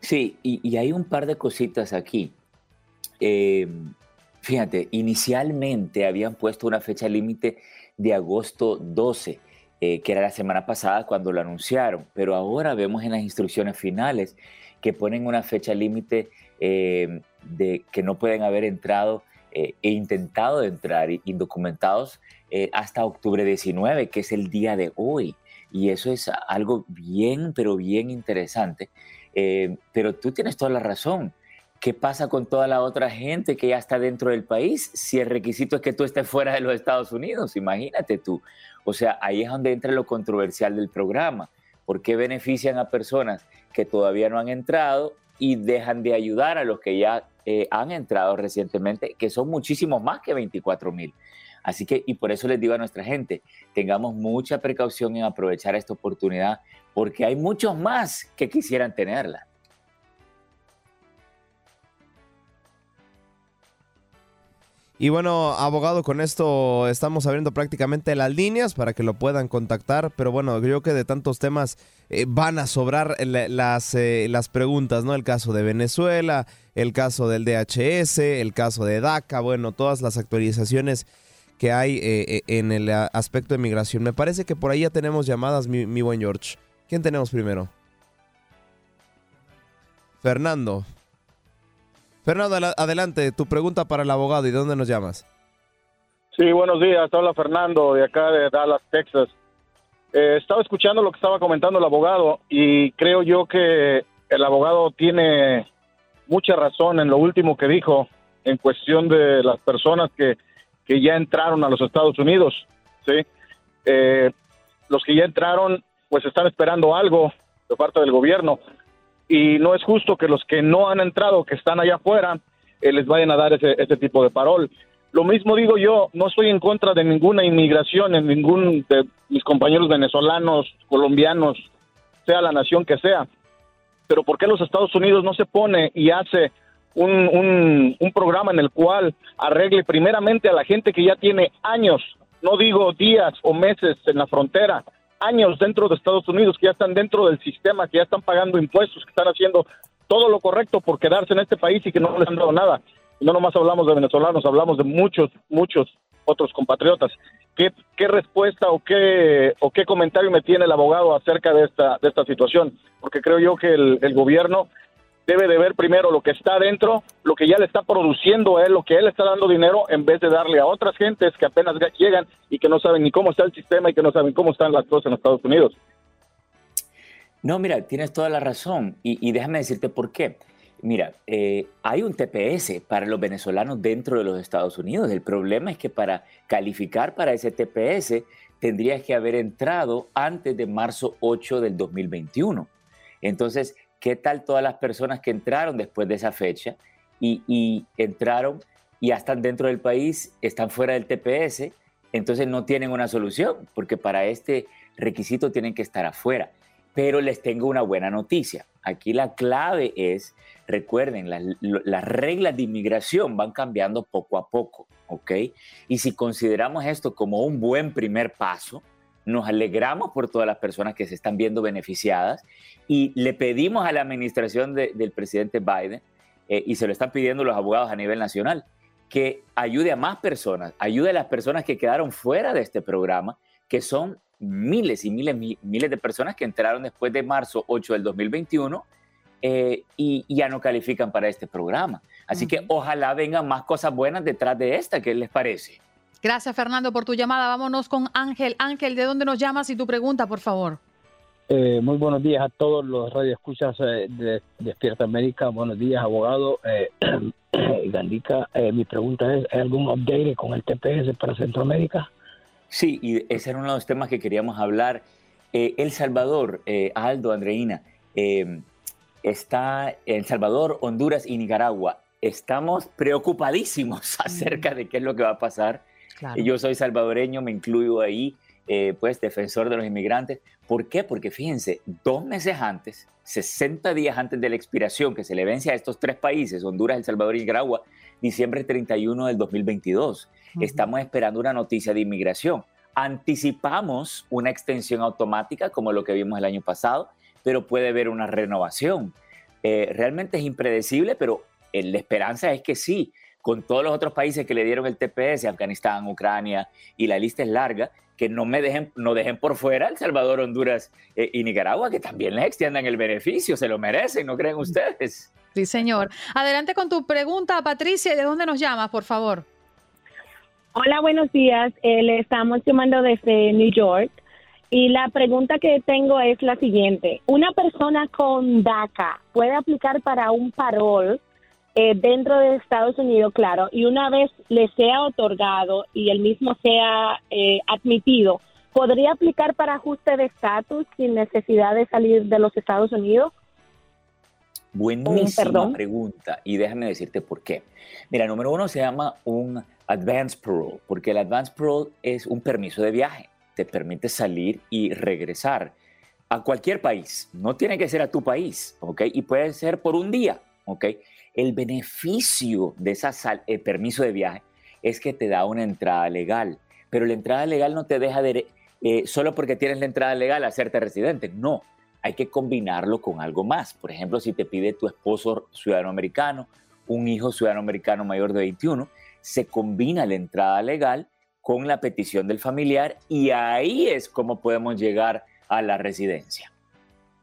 Sí, y, hay un par de cositas aquí. Eh, fíjate, inicialmente habían puesto una fecha límite de agosto 12, eh, que era la semana pasada cuando lo anunciaron, pero ahora vemos en las instrucciones finales que ponen una fecha límite de que no pueden haber entrado eh, he intentado entrar indocumentados eh, hasta octubre 19, que es el día de hoy. Y eso es algo bien, pero bien interesante. Eh, pero tú tienes toda la razón. ¿Qué pasa con toda la otra gente que ya está dentro del país si el requisito es que tú estés fuera de los Estados Unidos? Imagínate tú. O sea, ahí es donde entra lo controversial del programa. ¿Por qué benefician a personas que todavía no han entrado y dejan de ayudar a los que ya eh, han entrado recientemente, que son muchísimos más que 24 mil. Así que, y por eso les digo a nuestra gente, tengamos mucha precaución en aprovechar esta oportunidad, porque hay muchos más que quisieran tenerla. Y bueno, abogado, con esto estamos abriendo prácticamente las líneas para que lo puedan contactar, pero bueno, creo que de tantos temas eh, van a sobrar las, eh, las preguntas, ¿no? El caso de Venezuela, el caso del DHS, el caso de DACA, bueno, todas las actualizaciones que hay eh, en el aspecto de migración. Me parece que por ahí ya tenemos llamadas, mi buen George. ¿Quién tenemos primero? Fernando. Fernando, adelante, tu pregunta para el abogado y dónde nos llamas. Sí, buenos días, habla Fernando de acá de Dallas, Texas. Eh, estaba escuchando lo que estaba comentando el abogado y creo yo que el abogado tiene mucha razón en lo último que dijo en cuestión de las personas que, que ya entraron a los Estados Unidos. ¿sí? Eh, los que ya entraron pues están esperando algo de parte del gobierno y no es justo que los que no han entrado, que están allá afuera, eh, les vayan a dar ese, tipo de parol. Lo mismo digo yo, no estoy en contra de ninguna inmigración en ningún de mis compañeros venezolanos, colombianos, sea la nación que sea. Pero ¿por qué los Estados Unidos no se pone y hace un, un, programa en el cual arregle primeramente a la gente que ya tiene años, no digo días o meses en la frontera, años dentro de Estados Unidos, que ya están dentro del sistema, que ya están pagando impuestos, que están haciendo todo lo correcto por quedarse en este país y que no les han dado nada. no nomás hablamos de venezolanos, hablamos de muchos, muchos otros compatriotas. ¿Qué, qué respuesta o qué, o qué comentario me tiene el abogado acerca de esta, de esta situación? Porque creo yo que el, el gobierno debe de ver primero lo que está dentro, lo que ya le está produciendo a él, lo que él está dando dinero, en vez de darle a otras gentes que apenas llegan y que no saben ni cómo está el sistema y que no saben cómo están las cosas en Estados Unidos. No, mira, tienes toda la razón y, déjame decirte por qué. Mira, eh, hay un TPS para los venezolanos dentro de los Estados Unidos. El problema es que para calificar para ese TPS tendrías que haber entrado antes de marzo 8 del 2021. Entonces, ¿Qué tal todas las personas que entraron después de esa fecha y, entraron y ya están dentro del país, están fuera del TPS? Entonces no tienen una solución, porque para este requisito tienen que estar afuera. Pero les tengo una buena noticia. Aquí la clave es, recuerden, las, las reglas de inmigración van cambiando poco a poco, ¿ok? Y si consideramos esto como un buen primer paso, nos alegramos por todas las personas que se están viendo beneficiadas y le pedimos a la administración del presidente Biden, eh, y se lo están pidiendo los abogados a nivel nacional, que ayude a más personas, ayude a las personas que quedaron fuera de este programa, que son miles y miles, miles de personas que entraron después de marzo 8 del 2021 eh, y, ya no califican para este programa. Así que ojalá vengan más cosas buenas detrás de esta, ¿qué les parece? Gracias, Fernando, por tu llamada. Vámonos con Ángel. Ángel, ¿de dónde nos llamas y tu pregunta, por favor? Eh, muy buenos días a todos los radioescuchas eh, de Despierta América. Buenos días, abogado. Eh, Gandica, eh, mi pregunta es, ¿hay algún update con el TPS para Centroamérica? Sí, y ese era uno de los temas que queríamos hablar. el Salvador, Aldo, Andreina, está El Salvador, Honduras y Nicaragua. Estamos preocupadísimos acerca de qué es lo que va a pasar y yo soy salvadoreño, me incluyo ahí, eh, pues defensor de los inmigrantes. ¿Por qué? Porque fíjense, dos meses antes, 60 días antes de la expiración que se le vence a estos tres países, Honduras, El Salvador y Nicaragua, diciembre 31 del 2022, estamos esperando una noticia de inmigración. Anticipamos una extensión automática como lo que vimos el año pasado, pero puede haber una renovación. Eh, realmente es impredecible, pero eh, la esperanza es que sí con todos los otros países que le dieron el TPS, Afganistán, Ucrania, y la lista es larga, que no me dejen, no dejen por fuera El Salvador, Honduras eh, y Nicaragua, que también les extiendan el beneficio, se lo merecen, ¿no creen ustedes? Sí, señor. Adelante con tu pregunta, Patricia, ¿de dónde nos llamas, por favor? Hola, buenos días. Eh, le estamos llamando desde New York. Y la pregunta que tengo es la siguiente. ¿Una persona con DACA puede aplicar para un parol eh, dentro de Estados Unidos, claro, y una vez le sea otorgado y el mismo sea eh, admitido, ¿podría aplicar para ajuste de estatus sin necesidad de salir de los Estados Unidos? Buenísima pregunta y déjame decirte por qué. Mira, número uno se llama un advance parole, porque el advance parole es un permiso de viaje, te permite salir y regresar a cualquier país, no tiene que ser a tu país, ¿ok? Y puede ser por un día, ¿ok? El beneficio de ese eh, permiso de viaje es que te da una entrada legal, pero la entrada legal no te deja de, eh, solo porque tienes la entrada legal hacerte residente, no, hay que combinarlo con algo más. Por ejemplo, si te pide tu esposo ciudadano americano, un hijo ciudadano americano mayor de 21, se combina la entrada legal con la petición del familiar y ahí es como podemos llegar a la residencia.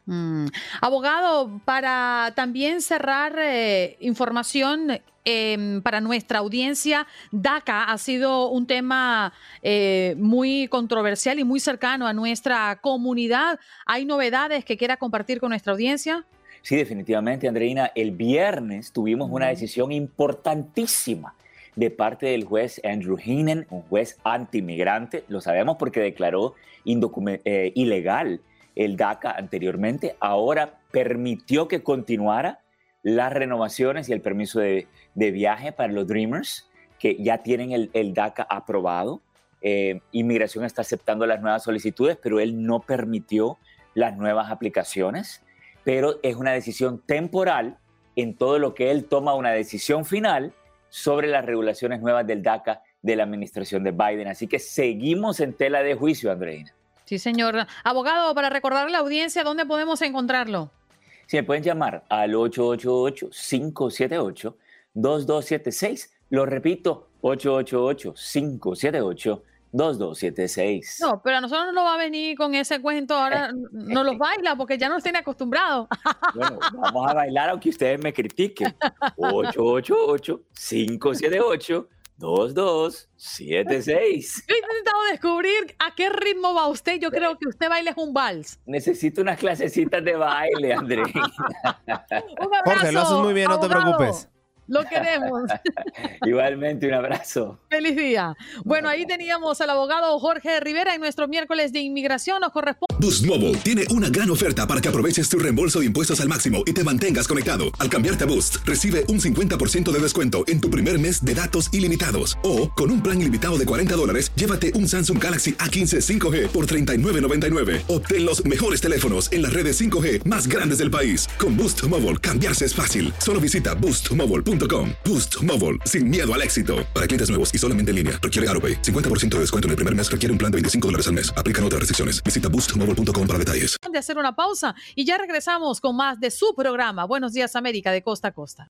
Mm. Abogado, para también cerrar eh, información em, para nuestra audiencia, DACA ha sido un tema eh, muy controversial y muy cercano a nuestra comunidad. ¿Hay novedades que quiera compartir con nuestra audiencia? Sí, definitivamente, Andreina. El viernes tuvimos una decisión importantísima de parte del juez Andrew Heenen, un juez antimigrante. Lo sabemos porque declaró eh, ilegal el DACA anteriormente, ahora permitió que continuara las renovaciones y el permiso de, viaje para los Dreamers, que ya tienen el, DACA aprobado. Eh, inmigración está aceptando las nuevas solicitudes, pero él no permitió las nuevas aplicaciones, pero es una decisión temporal en todo lo que él toma una decisión final sobre las regulaciones nuevas del DACA de la administración de Biden. Así que seguimos en tela de juicio, Andreina. Sí, señor. Abogado, para recordarle a la audiencia, ¿dónde podemos encontrarlo? Sí, me pueden llamar al 888-578-2276. Lo repito, 888-578. 2276. No, pero a nosotros no nos va a venir con ese cuento, ahora no los baila porque ya nos tiene acostumbrados. Bueno, vamos a bailar aunque ustedes me critiquen. 888-578. 2276. Yo he intentado descubrir a qué ritmo va usted. Yo creo que usted baila es un vals. Necesito unas clasecitas de baile, André. Jorge, lo haces muy bien, no te preocupes. Lo queremos. Igualmente, un abrazo. Feliz día. Bueno, ahí teníamos al abogado Jorge Rivera en nuestro miércoles de inmigración. Nos corresponde. Boost Mobile tiene una gran oferta para que aproveches tu reembolso de impuestos al máximo y te mantengas conectado. Al cambiarte a Boost, recibe un 50% de descuento en tu primer mes de datos ilimitados. O, con un plan ilimitado de 40 dólares, llévate un Samsung Galaxy A15 5G por $39.99. Obtén los mejores teléfonos en las redes 5G más grandes del país. Con Boost Mobile, cambiarse es fácil. Solo visita boostmobile.com Boost Mobile, sin miedo al éxito. Para clientes nuevos y solamente en línea, requiere AroPay. 50% de descuento en el primer mes requiere un plan de 25 dólares al mes. Aplican otras restricciones. Visita boostmobile.com para detalles. De hacer una pausa y ya regresamos con más de su programa. Buenos días, América, de costa a costa.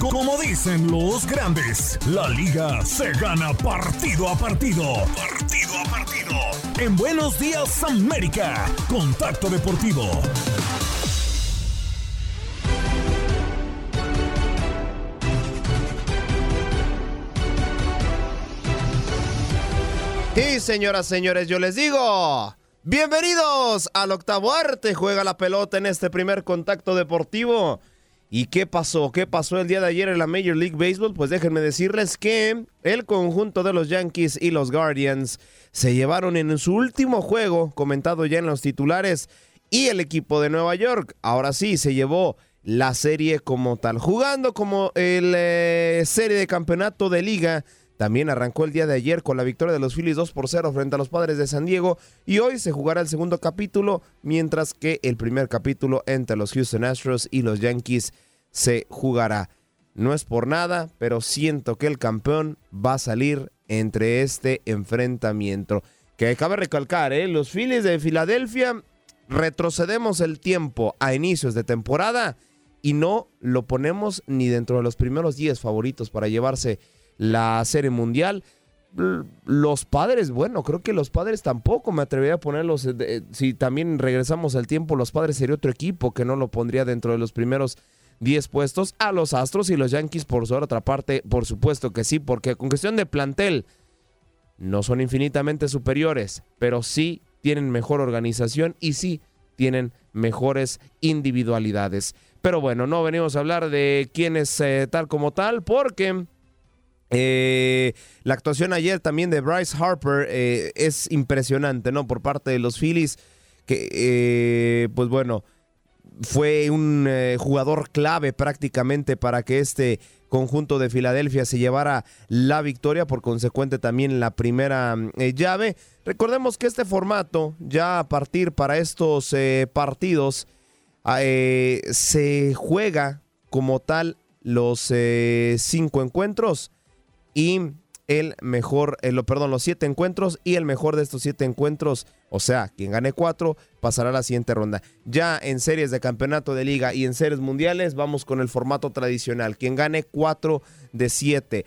Como dicen los grandes, la liga se gana partido a partido. Partido a partido. En Buenos Días América, Contacto Deportivo. Y señoras, señores, yo les digo, bienvenidos al octavo arte. Juega la pelota en este primer contacto deportivo. ¿Y qué pasó? ¿Qué pasó el día de ayer en la Major League Baseball? Pues déjenme decirles que el conjunto de los Yankees y los Guardians se llevaron en su último juego, comentado ya en los titulares, y el equipo de Nueva York, ahora sí, se llevó la serie como tal, jugando como el eh, serie de campeonato de liga. También arrancó el día de ayer con la victoria de los Phillies 2 por 0 frente a los Padres de San Diego y hoy se jugará el segundo capítulo, mientras que el primer capítulo entre los Houston Astros y los Yankees se jugará. No es por nada, pero siento que el campeón va a salir entre este enfrentamiento. Que cabe recalcar, ¿eh? los Phillies de Filadelfia retrocedemos el tiempo a inicios de temporada y no lo ponemos ni dentro de los primeros 10 favoritos para llevarse la serie mundial. Los padres, bueno, creo que los padres tampoco me atrevería a ponerlos. Eh, si también regresamos al tiempo, los padres sería otro equipo que no lo pondría dentro de los primeros 10 puestos a los Astros y los Yankees por su otra parte, por supuesto que sí, porque con cuestión de plantel no son infinitamente superiores, pero sí tienen mejor organización y sí tienen mejores individualidades. Pero bueno, no venimos a hablar de quién es eh, tal como tal, porque eh, la actuación ayer también de Bryce Harper eh, es impresionante, ¿no? Por parte de los Phillies, que, pues bueno, fue un eh, jugador clave prácticamente para que este conjunto de Filadelfia se llevara la victoria, por consecuente también la primera eh, llave. Recordemos que este formato, ya a partir para estos eh, partidos, se juega como tal los cinco encuentros y el mejor, eh, perdón, los siete encuentros y el mejor de estos siete encuentros, o sea, quien gane cuatro pasará a la siguiente ronda. Ya en series de campeonato de liga y en series mundiales vamos con el formato tradicional, quien gane cuatro de siete.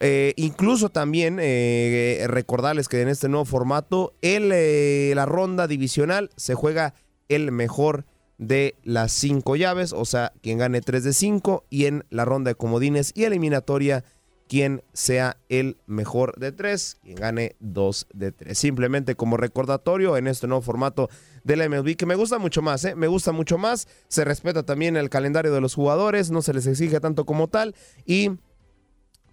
Eh, incluso también eh, recordarles que en este nuevo formato, el, la ronda divisional se juega el mejor de las cinco llaves, o sea, quien gane tres de cinco y en la ronda de comodines y eliminatoria quien sea el mejor de tres, quien gane dos de tres. Simplemente como recordatorio en este nuevo formato de la MLB, que me gusta mucho más, ¿eh? me gusta mucho más. Se respeta también el calendario de los jugadores, no se les exige tanto como tal y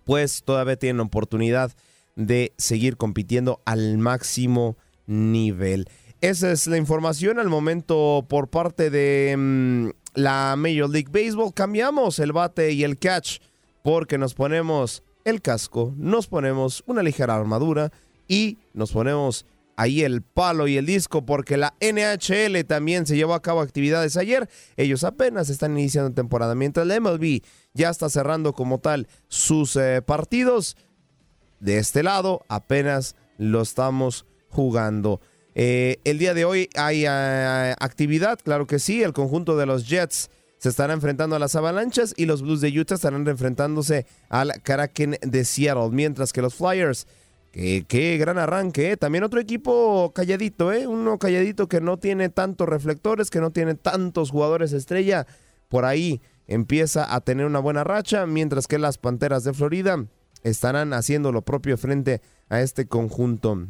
pues todavía tienen oportunidad de seguir compitiendo al máximo nivel. Esa es la información al momento por parte de mm, la Major League Baseball. Cambiamos el bate y el catch porque nos ponemos el casco, nos ponemos una ligera armadura y nos ponemos ahí el palo y el disco porque la NHL también se llevó a cabo actividades ayer. Ellos apenas están iniciando temporada, mientras la MLB ya está cerrando como tal sus eh, partidos. De este lado apenas lo estamos jugando. Eh, el día de hoy hay eh, actividad, claro que sí, el conjunto de los Jets se estará enfrentando a las Avalanchas y los Blues de Utah estarán enfrentándose al Kraken de Seattle, mientras que los Flyers Qué, gran arranque, ¿eh? También otro equipo calladito, ¿eh? Uno calladito que no tiene tantos reflectores, que no tiene tantos jugadores estrella. Por ahí empieza a tener una buena racha, mientras que las Panteras de Florida estarán haciendo lo propio frente a este conjunto.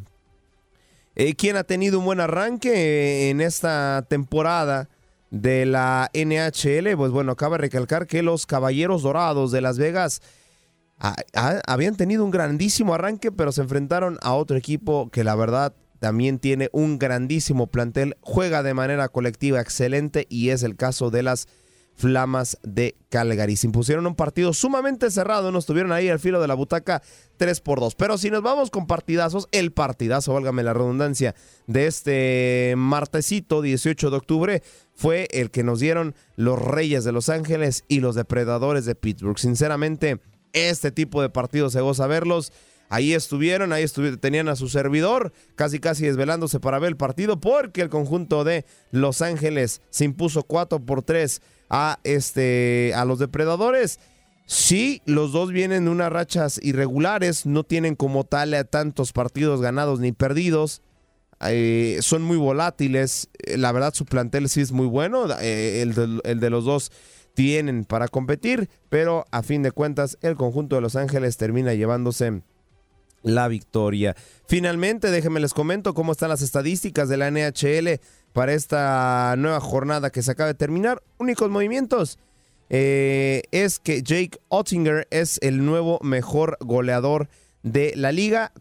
Eh, ¿Quién ha tenido un buen arranque en esta temporada de la NHL? Pues bueno, acaba de recalcar que los Caballeros Dorados de Las Vegas habían tenido un grandísimo arranque, pero se enfrentaron a otro equipo que la verdad también tiene un grandísimo plantel, juega de manera colectiva excelente y es el caso de las Flamas de Calgary. Se impusieron un partido sumamente cerrado, nos tuvieron ahí al filo de la butaca 3 por 2. Pero si nos vamos con partidazos, el partidazo, válgame la redundancia, de este martesito 18 de octubre fue el que nos dieron los Reyes de Los Ángeles y los Depredadores de Pittsburgh. Sinceramente, este tipo de partidos se goza verlos. Ahí estuvieron, ahí tenían a su servidor, casi casi desvelándose para ver el partido, porque el conjunto de Los Ángeles se impuso 4 por 3 a, este, a los depredadores. Sí, los dos vienen de unas rachas irregulares, no tienen como tal tantos partidos ganados ni perdidos. Eh, son muy volátiles. La verdad, su plantel sí es muy bueno. Eh, el, el de los dos tienen para competir, pero a fin de cuentas el conjunto de Los Ángeles termina llevándose la victoria. Finalmente, déjenme les comento cómo están las estadísticas de la NHL para esta nueva jornada que se acaba de terminar. Únicos movimientos. Eh, es que Jake Ottinger es el nuevo mejor goleador de la liga.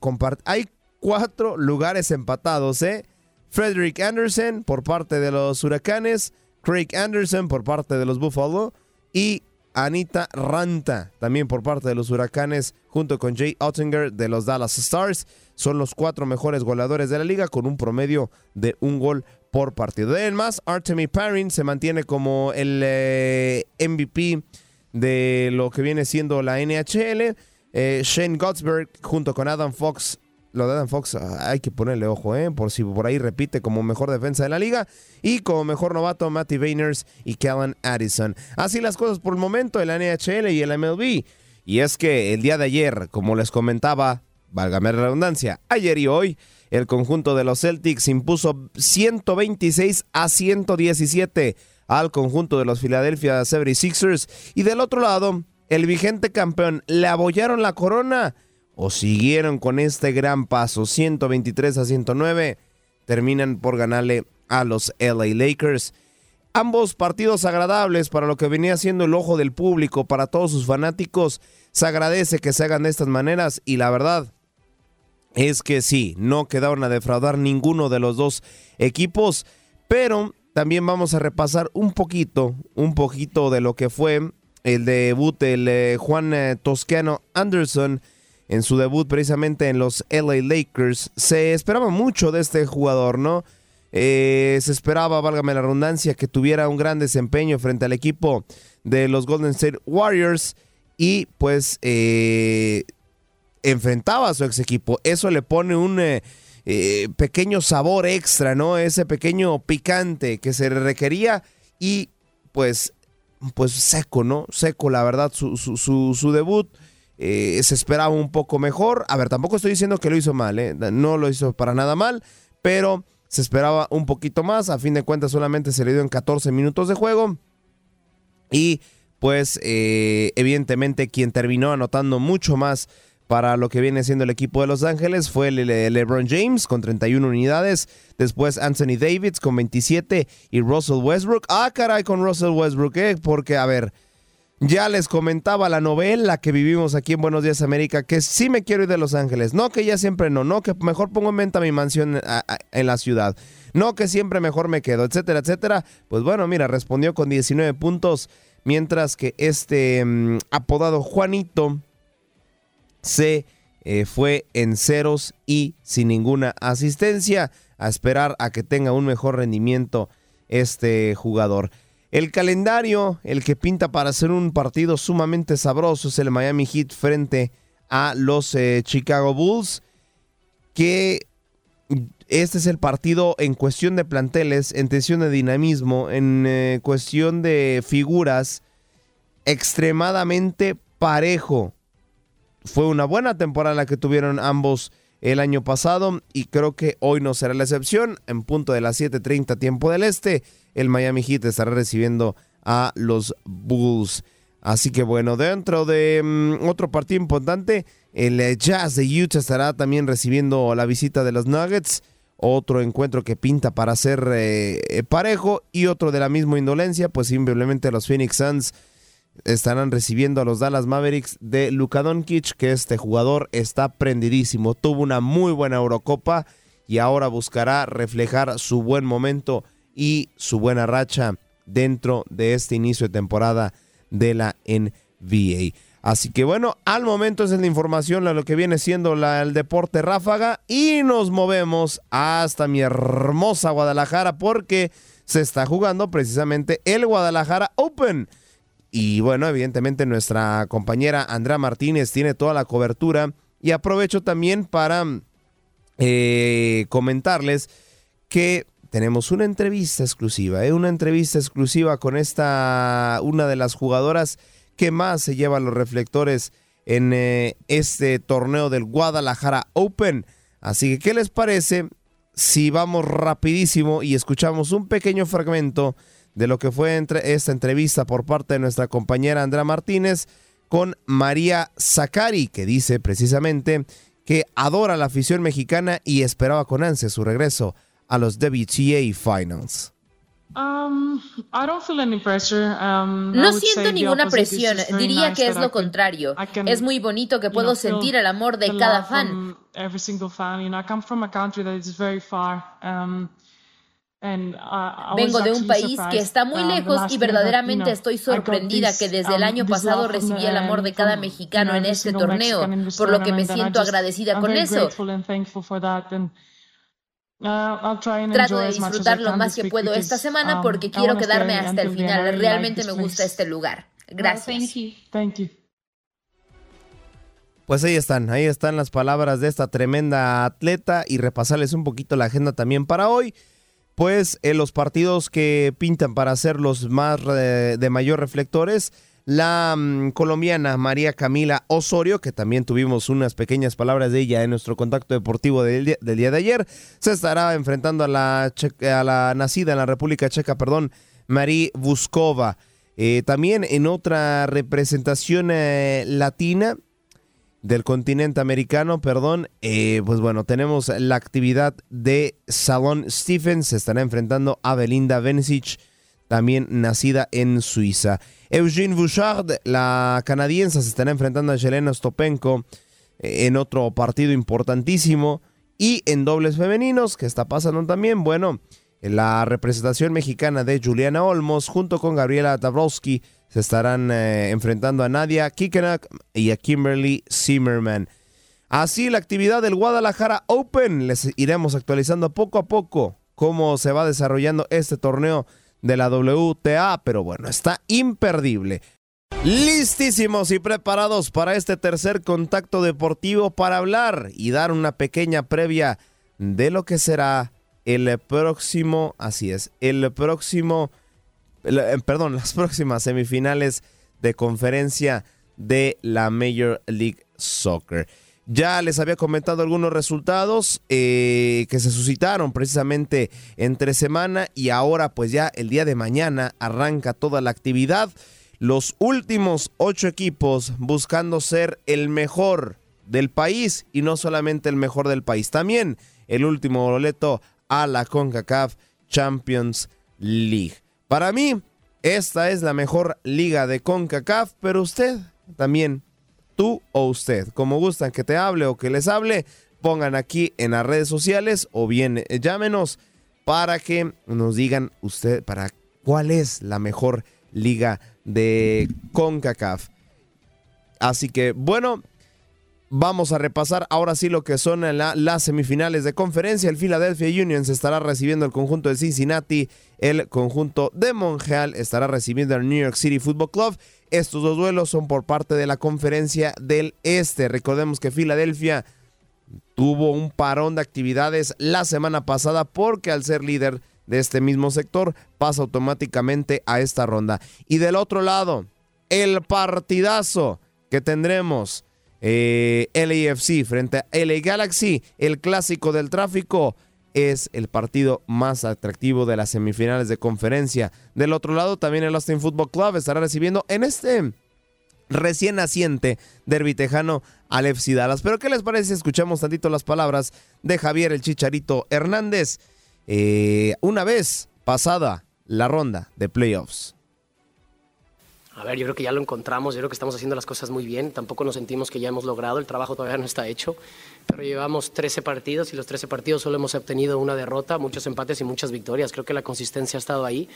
Hay cuatro lugares empatados, ¿eh? Frederick Anderson por parte de los Huracanes, Craig Anderson por parte de los Buffalo y Anita Ranta también por parte de los Huracanes junto con Jay Ottinger de los Dallas Stars. Son los cuatro mejores goleadores de la liga con un promedio de un gol por partido. De más, Artemi Parrin se mantiene como el eh, MVP de lo que viene siendo la NHL. Eh, Shane Gottsberg junto con Adam Fox lo de Adam Fox hay que ponerle ojo, ¿eh? por si por ahí repite como mejor defensa de la liga. Y como mejor novato, Matty Vainers y Callan Addison. Así las cosas por el momento en la NHL y el MLB. Y es que el día de ayer, como les comentaba, válgame la redundancia, ayer y hoy, el conjunto de los Celtics impuso 126 a 117 al conjunto de los Philadelphia 76ers. Y del otro lado, el vigente campeón le abollaron la corona o siguieron con este gran paso 123 a 109, terminan por ganarle a los LA Lakers. Ambos partidos agradables para lo que venía siendo el ojo del público, para todos sus fanáticos. Se agradece que se hagan de estas maneras y la verdad es que sí, no quedaron a defraudar ninguno de los dos equipos, pero también vamos a repasar un poquito, un poquito de lo que fue el debut del eh, Juan eh, Toscano Anderson en su debut precisamente en los LA Lakers. Se esperaba mucho de este jugador, ¿no? Eh, se esperaba, válgame la redundancia, que tuviera un gran desempeño frente al equipo de los Golden State Warriors y pues eh, enfrentaba a su ex equipo. Eso le pone un eh, pequeño sabor extra, ¿no? Ese pequeño picante que se requería y pues, pues seco, ¿no? Seco, la verdad, su, su, su debut. Eh, se esperaba un poco mejor. A ver, tampoco estoy diciendo que lo hizo mal, ¿eh? no lo hizo para nada mal, pero se esperaba un poquito más. A fin de cuentas, solamente se le dio en 14 minutos de juego. Y pues, eh, evidentemente, quien terminó anotando mucho más para lo que viene siendo el equipo de Los Ángeles fue el, LeBron James con 31 unidades, después Anthony Davis con 27 y Russell Westbrook. Ah, caray, con Russell Westbrook, porque a ver, Ya les comentaba la novela que vivimos aquí en Buenos Días América, que sí me quiero ir de Los Ángeles, no que ya siempre no, no que mejor pongo en venta mi mansión en la ciudad, no que siempre mejor me quedo, etcétera, etcétera. Pues bueno, mira, respondió con 19 puntos, mientras que este mm, apodado Juanito se eh, fue en ceros y sin ninguna asistencia, a esperar a que tenga un mejor rendimiento este jugador. El calendario, el que pinta para hacer un partido sumamente sabroso, es el Miami Heat frente a los eh, Chicago Bulls, que este es el partido en cuestión de planteles, en tensión de dinamismo, en eh, cuestión de figuras, extremadamente parejo. Fue una buena temporada la que tuvieron ambos el año pasado y creo que hoy no será la excepción. En punto de las 7:30 tiempo del este el Miami Heat estará recibiendo a los Bulls. Así que bueno, dentro de mm, otro partido importante, el eh, Jazz de Utah estará también recibiendo la visita de los Nuggets. Otro encuentro que pinta para ser eh, eh, parejo y otro de la misma indolencia, pues simplemente los Phoenix Suns estarán recibiendo a los Dallas Mavericks de Luka Doncic, que este jugador está prendidísimo. Tuvo una muy buena Eurocopa y ahora buscará reflejar su buen momento y su buena racha dentro de este inicio de temporada de la NBA. Así que bueno, al momento es la información, lo que viene siendo la, el deporte ráfaga y nos movemos hasta mi hermosa Guadalajara porque se está jugando precisamente el Guadalajara Open. Y bueno, evidentemente nuestra compañera Andrea Martínez tiene toda la cobertura y aprovecho también para eh, comentarles que tenemos una entrevista exclusiva, ¿eh? una entrevista exclusiva con esta, una de las jugadoras que más se lleva los reflectores en eh, este torneo del Guadalajara Open. Así que, ¿qué les parece si vamos rapidísimo y escuchamos un pequeño fragmento de lo que fue entre esta entrevista por parte de nuestra compañera Andrea Martínez con María Zacari, que dice precisamente que adora la afición mexicana y esperaba con ansia su regreso a los WTA Finals? Um, um, no siento ninguna presión, diría que es lo contrario. Es muy bonito que puedo sentir el amor de cada fan. Vengo de un país que está muy um, lejos y verdaderamente estoy sorprendida que desde el año pasado recibí el amor de cada mexicano en este torneo, por lo que me siento agradecida con eso. Uh, Trato de disfrutar lo más que puedo esta semana um, porque quiero quedarme hasta el final. Realmente me gusta este lugar. Gracias. Pues ahí están, ahí están las palabras de esta tremenda atleta y repasarles un poquito la agenda también para hoy. Pues en los partidos que pintan para ser los más eh, de mayor reflectores la mm, colombiana María Camila Osorio, que también tuvimos unas pequeñas palabras de ella en nuestro contacto deportivo del día, de ayer, se estará enfrentando a la, a la nacida en la República Checa, perdón, Marí Vuskova. Eh, también en otra representación eh, latina del continente americano, perdón, eh, pues bueno, tenemos la actividad de Salón Stephens, se estará enfrentando a Belinda Vencic, también nacida en Suiza. Eugene Bouchard, la canadiense, se estará enfrentando a Yelena Stopenko eh, en otro partido importantísimo. Y en dobles femeninos, que está pasando también, bueno, la representación mexicana de Juliana Olmos junto con Gabriela Dabrowski se estarán eh, enfrentando a Nadia Kikenak y a Kimberly Zimmerman. Así la actividad del Guadalajara Open. Les iremos actualizando poco a poco cómo se va desarrollando este torneo de la WTA, pero bueno, está imperdible. Listísimos y preparados para este tercer contacto deportivo para hablar y dar una pequeña previa de lo que será el próximo, así es, el próximo, eh, perdón, las próximas semifinales de conferencia de la Major League Soccer. Ya les había comentado algunos resultados eh, que se suscitaron precisamente entre semana y ahora pues ya el día de mañana arranca toda la actividad. Los últimos ocho equipos buscando ser el mejor del país y no solamente el mejor del país, también el último boleto a la CONCACAF Champions League. Para mí, esta es la mejor liga de CONCACAF, pero usted también, tú o usted, como gustan que te hable o que les hable, pongan aquí en las redes sociales o bien eh, llámenos para que nos digan usted para cuál es la mejor liga de CONCACAF. Así que bueno, Vamos a repasar ahora sí lo que son las semifinales de conferencia. El Philadelphia Union se estará recibiendo el conjunto de Cincinnati. El conjunto de Montreal estará recibiendo al New York City Football Club. Estos dos duelos son por parte de la conferencia del Este. Recordemos que Filadelfia tuvo un parón de actividades la semana pasada porque al ser líder de este mismo sector pasa automáticamente a esta ronda. Y del otro lado, el partidazo que tendremos eh, LAFC frente a LA Galaxy, el clásico del tráfico, es el partido más atractivo de las semifinales de conferencia. Del otro lado, también el Austin Football Club estará recibiendo en este recién naciente derbi tejano al FC Dallas. Pero ¿qué les parece si escuchamos tantito las palabras de Javier el Chicharito Hernández eh, una vez pasada la ronda de playoffs? A ver, yo creo que ya lo encontramos, yo creo que estamos haciendo las cosas muy bien, tampoco nos sentimos que ya hemos logrado, el trabajo todavía no está hecho, pero llevamos 13 partidos y los 13 partidos solo hemos obtenido una derrota, muchos empates y muchas victorias, creo que la consistencia ha estado ahí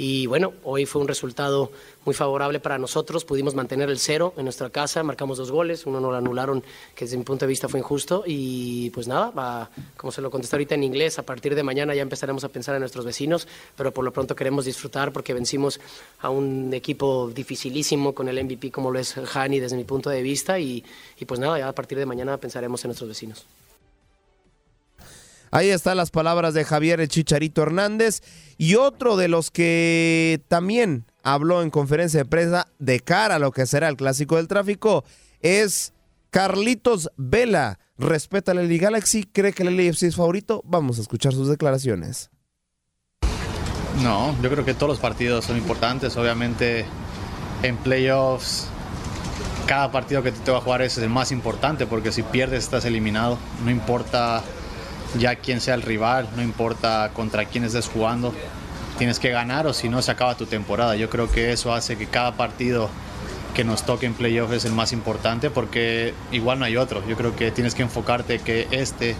y bueno, hoy fue un resultado muy favorable para nosotros. Pudimos mantener el cero en nuestra casa, marcamos dos goles, uno no lo anularon, que desde mi punto de vista fue injusto. Y pues nada, va, como se lo contesté ahorita en inglés, a partir de mañana ya empezaremos a pensar en nuestros vecinos, pero por lo pronto queremos disfrutar porque vencimos a un equipo dificilísimo con el MVP como lo es Hani desde mi punto de vista. Y, y pues nada, ya a partir de mañana pensaremos en nuestros vecinos. Ahí están las palabras de Javier el Chicharito Hernández y otro de los que también habló en conferencia de prensa de cara a lo que será el clásico del tráfico es Carlitos Vela. Respeta la Lady Galaxy, cree que el LAFC es favorito. Vamos a escuchar sus declaraciones. No, yo creo que todos los partidos son importantes. Obviamente en playoffs cada partido que te va a jugar es el más importante porque si pierdes estás eliminado. No importa ya quien sea el rival, no importa contra quién estés jugando, tienes que ganar o si no se acaba tu temporada. Yo creo que eso hace que cada partido que nos toque en playoff es el más importante porque igual no hay otro. Yo creo que tienes que enfocarte que este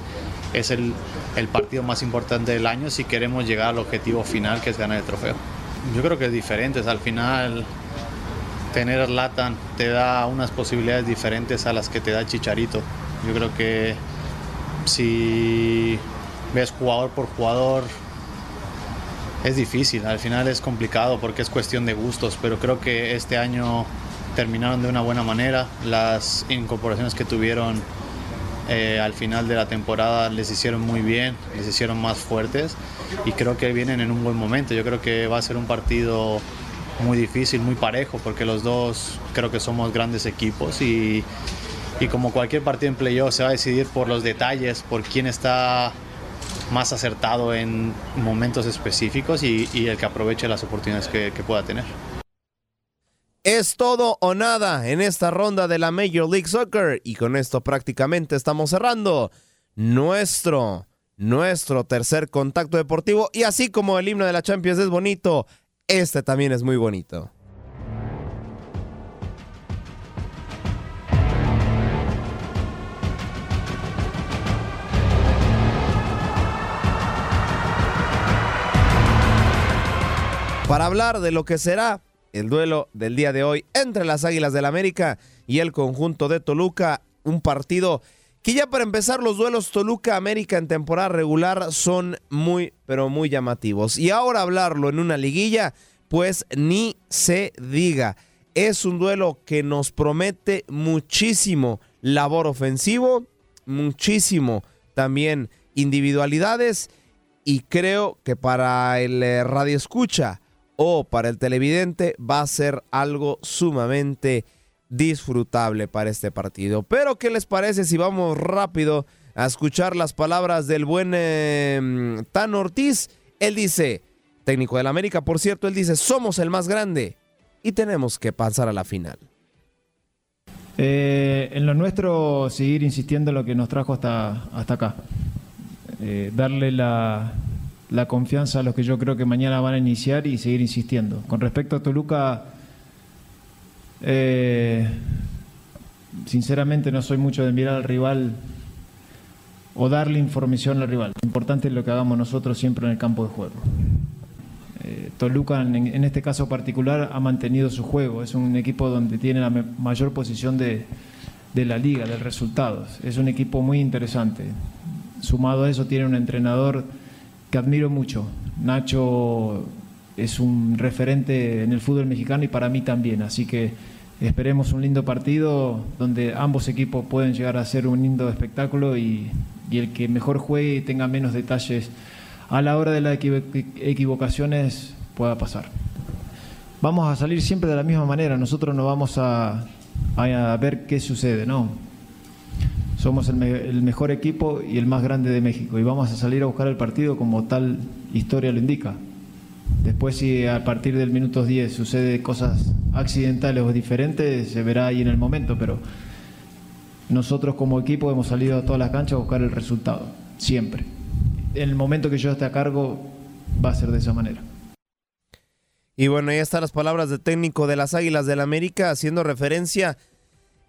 es el, el partido más importante del año si queremos llegar al objetivo final que es ganar el trofeo. Yo creo que es diferente, al final tener Latan te da unas posibilidades diferentes a las que te da Chicharito. Yo creo que si ves jugador por jugador, es difícil, al final es complicado porque es cuestión de gustos, pero creo que este año terminaron de una buena manera, las incorporaciones que tuvieron eh, al final de la temporada les hicieron muy bien, les hicieron más fuertes y creo que vienen en un buen momento, yo creo que va a ser un partido muy difícil, muy parejo, porque los dos creo que somos grandes equipos y y como cualquier partido en playoff se va a decidir por los detalles, por quién está más acertado en momentos específicos y, el que aproveche las oportunidades que, que pueda tener. Es todo o nada en esta ronda de la Major League Soccer y con esto prácticamente estamos cerrando nuestro nuestro tercer contacto deportivo y así como el himno de la Champions es bonito, este también es muy bonito. Para hablar de lo que será el duelo del día de hoy entre las Águilas del América y el conjunto de Toluca, un partido que ya para empezar los duelos Toluca-América en temporada regular son muy, pero muy llamativos. Y ahora hablarlo en una liguilla, pues ni se diga. Es un duelo que nos promete muchísimo labor ofensivo, muchísimo también individualidades y creo que para el eh, radio escucha o para el televidente va a ser algo sumamente disfrutable para este partido. Pero ¿qué les parece si vamos rápido a escuchar las palabras del buen eh, Tan Ortiz? Él dice, técnico del América, por cierto, él dice, somos el más grande y tenemos que pasar a la final. Eh, en lo nuestro, seguir insistiendo en lo que nos trajo hasta, hasta acá. Eh, darle la, la confianza a los que yo creo que mañana van a iniciar y seguir insistiendo. Con respecto a Toluca, eh, sinceramente no soy mucho de mirar al rival o darle información al rival. Lo importante es lo que hagamos nosotros siempre en el campo de juego. Eh, Toluca, en, este caso particular, ha mantenido su juego. Es un equipo donde tiene la mayor posición de, de la liga, de resultados. Es un equipo muy interesante. Sumado a eso, tiene un entrenador que admiro mucho. Nacho es un referente en el fútbol mexicano y para mí también. Así que esperemos un lindo partido donde ambos equipos pueden llegar a ser un lindo espectáculo y, el que mejor juegue y tenga menos detalles a la hora de las equivocaciones pueda pasar. Vamos a salir siempre de la misma manera. Nosotros no vamos a, a ver qué sucede, ¿no? Somos el, mejor equipo y el más grande de México y vamos a salir a buscar el partido como tal historia lo indica. Después si a partir del minuto 10 sucede cosas accidentales o diferentes, se verá ahí en el momento, pero nosotros como equipo hemos salido a todas las canchas a buscar el resultado, siempre. En el momento que yo esté a cargo va a ser de esa manera. Y bueno, ahí están las palabras de técnico de las Águilas del América haciendo referencia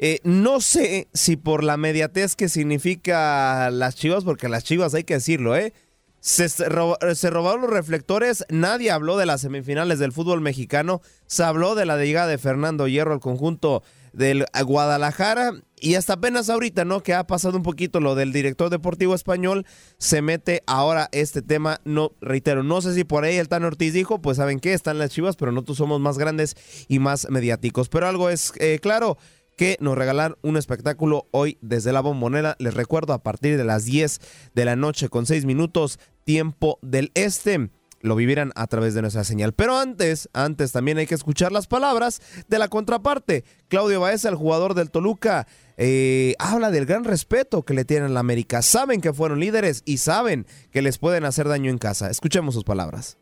eh, no sé si por la mediatez que significa las chivas, porque las chivas hay que decirlo, ¿eh? Se, robaron los reflectores, nadie habló de las semifinales del fútbol mexicano, se habló de la llegada de Fernando Hierro al conjunto del Guadalajara y hasta apenas ahorita, ¿no? Que ha pasado un poquito lo del director deportivo español, se mete ahora este tema, no, reitero, no sé si por ahí el Tan Ortiz dijo, pues saben qué, están las chivas, pero nosotros somos más grandes y más mediáticos, pero algo es eh, claro, que nos regalan un espectáculo hoy desde la bombonera. Les recuerdo a partir de las 10 de la noche con 6 minutos tiempo del este. Lo vivirán a través de nuestra señal. Pero antes, antes también hay que escuchar las palabras de la contraparte. Claudio Baeza, el jugador del Toluca, eh, habla del gran respeto que le tienen a la América. Saben que fueron líderes y saben que les pueden hacer daño en casa. Escuchemos sus palabras.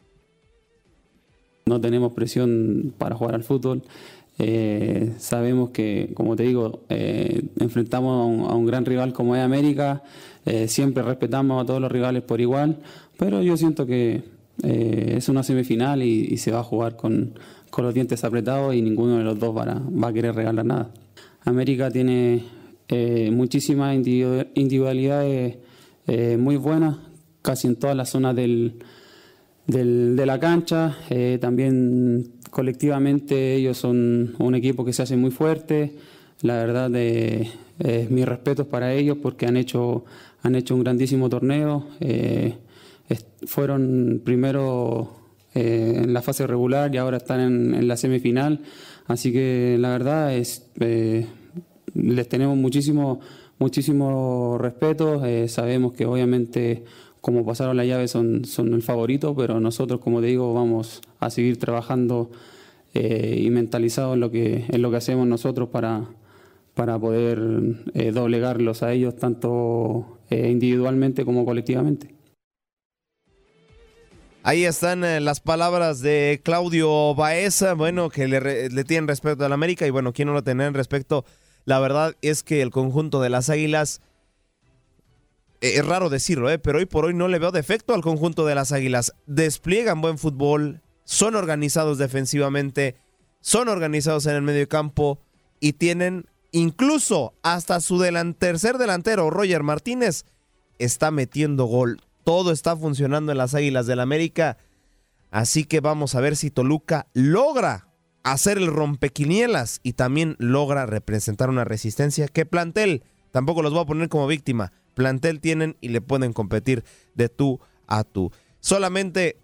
No tenemos presión para jugar al fútbol. Eh, sabemos que, como te digo, eh, enfrentamos a un, gran rival como es América, eh, siempre respetamos a todos los rivales por igual, pero yo siento que es una semifinal y, se va a jugar con, los dientes apretados y ninguno de los dos va a, querer regalar nada. América tiene muchísimas individualidades muy buenas, casi en todas las zonas del, de la cancha, también colectivamente ellos son un equipo que se hace muy fuerte. La verdad, eh, mis respetos para ellos porque han hecho, han hecho un grandísimo torneo. Eh, fueron primero eh, en la fase regular y ahora están en, la semifinal. Así que la verdad es les tenemos muchísimo, muchísimo respeto. sabemos que obviamente como pasaron la llave son, son el favorito, pero nosotros, como te digo, vamos a seguir trabajando eh, y mentalizados en lo que, en lo que hacemos nosotros para, para poder eh, doblegarlos a ellos tanto eh, individualmente como colectivamente. Ahí están las palabras de Claudio Baeza, bueno, que le, le tienen respeto a la América y bueno, ¿quién no lo tiene en respecto? La verdad es que el conjunto de las Águilas eh, es raro decirlo, eh, pero hoy por hoy no le veo defecto al conjunto de las Águilas. Despliegan buen fútbol, son organizados defensivamente, son organizados en el medio campo y tienen incluso hasta su tercer delantero, Roger Martínez, está metiendo gol. Todo está funcionando en las Águilas del América. Así que vamos a ver si Toluca logra hacer el rompequinielas y también logra representar una resistencia. ¿Qué plantel? Tampoco los voy a poner como víctima plantel tienen y le pueden competir de tú a tú. Solamente,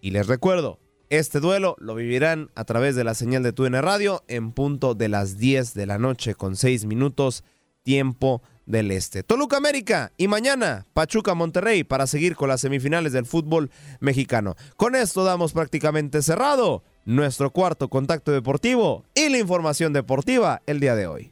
y les recuerdo, este duelo lo vivirán a través de la señal de TUN Radio en punto de las 10 de la noche con 6 minutos tiempo del Este. Toluca América y mañana Pachuca Monterrey para seguir con las semifinales del fútbol mexicano. Con esto damos prácticamente cerrado nuestro cuarto contacto deportivo y la información deportiva el día de hoy.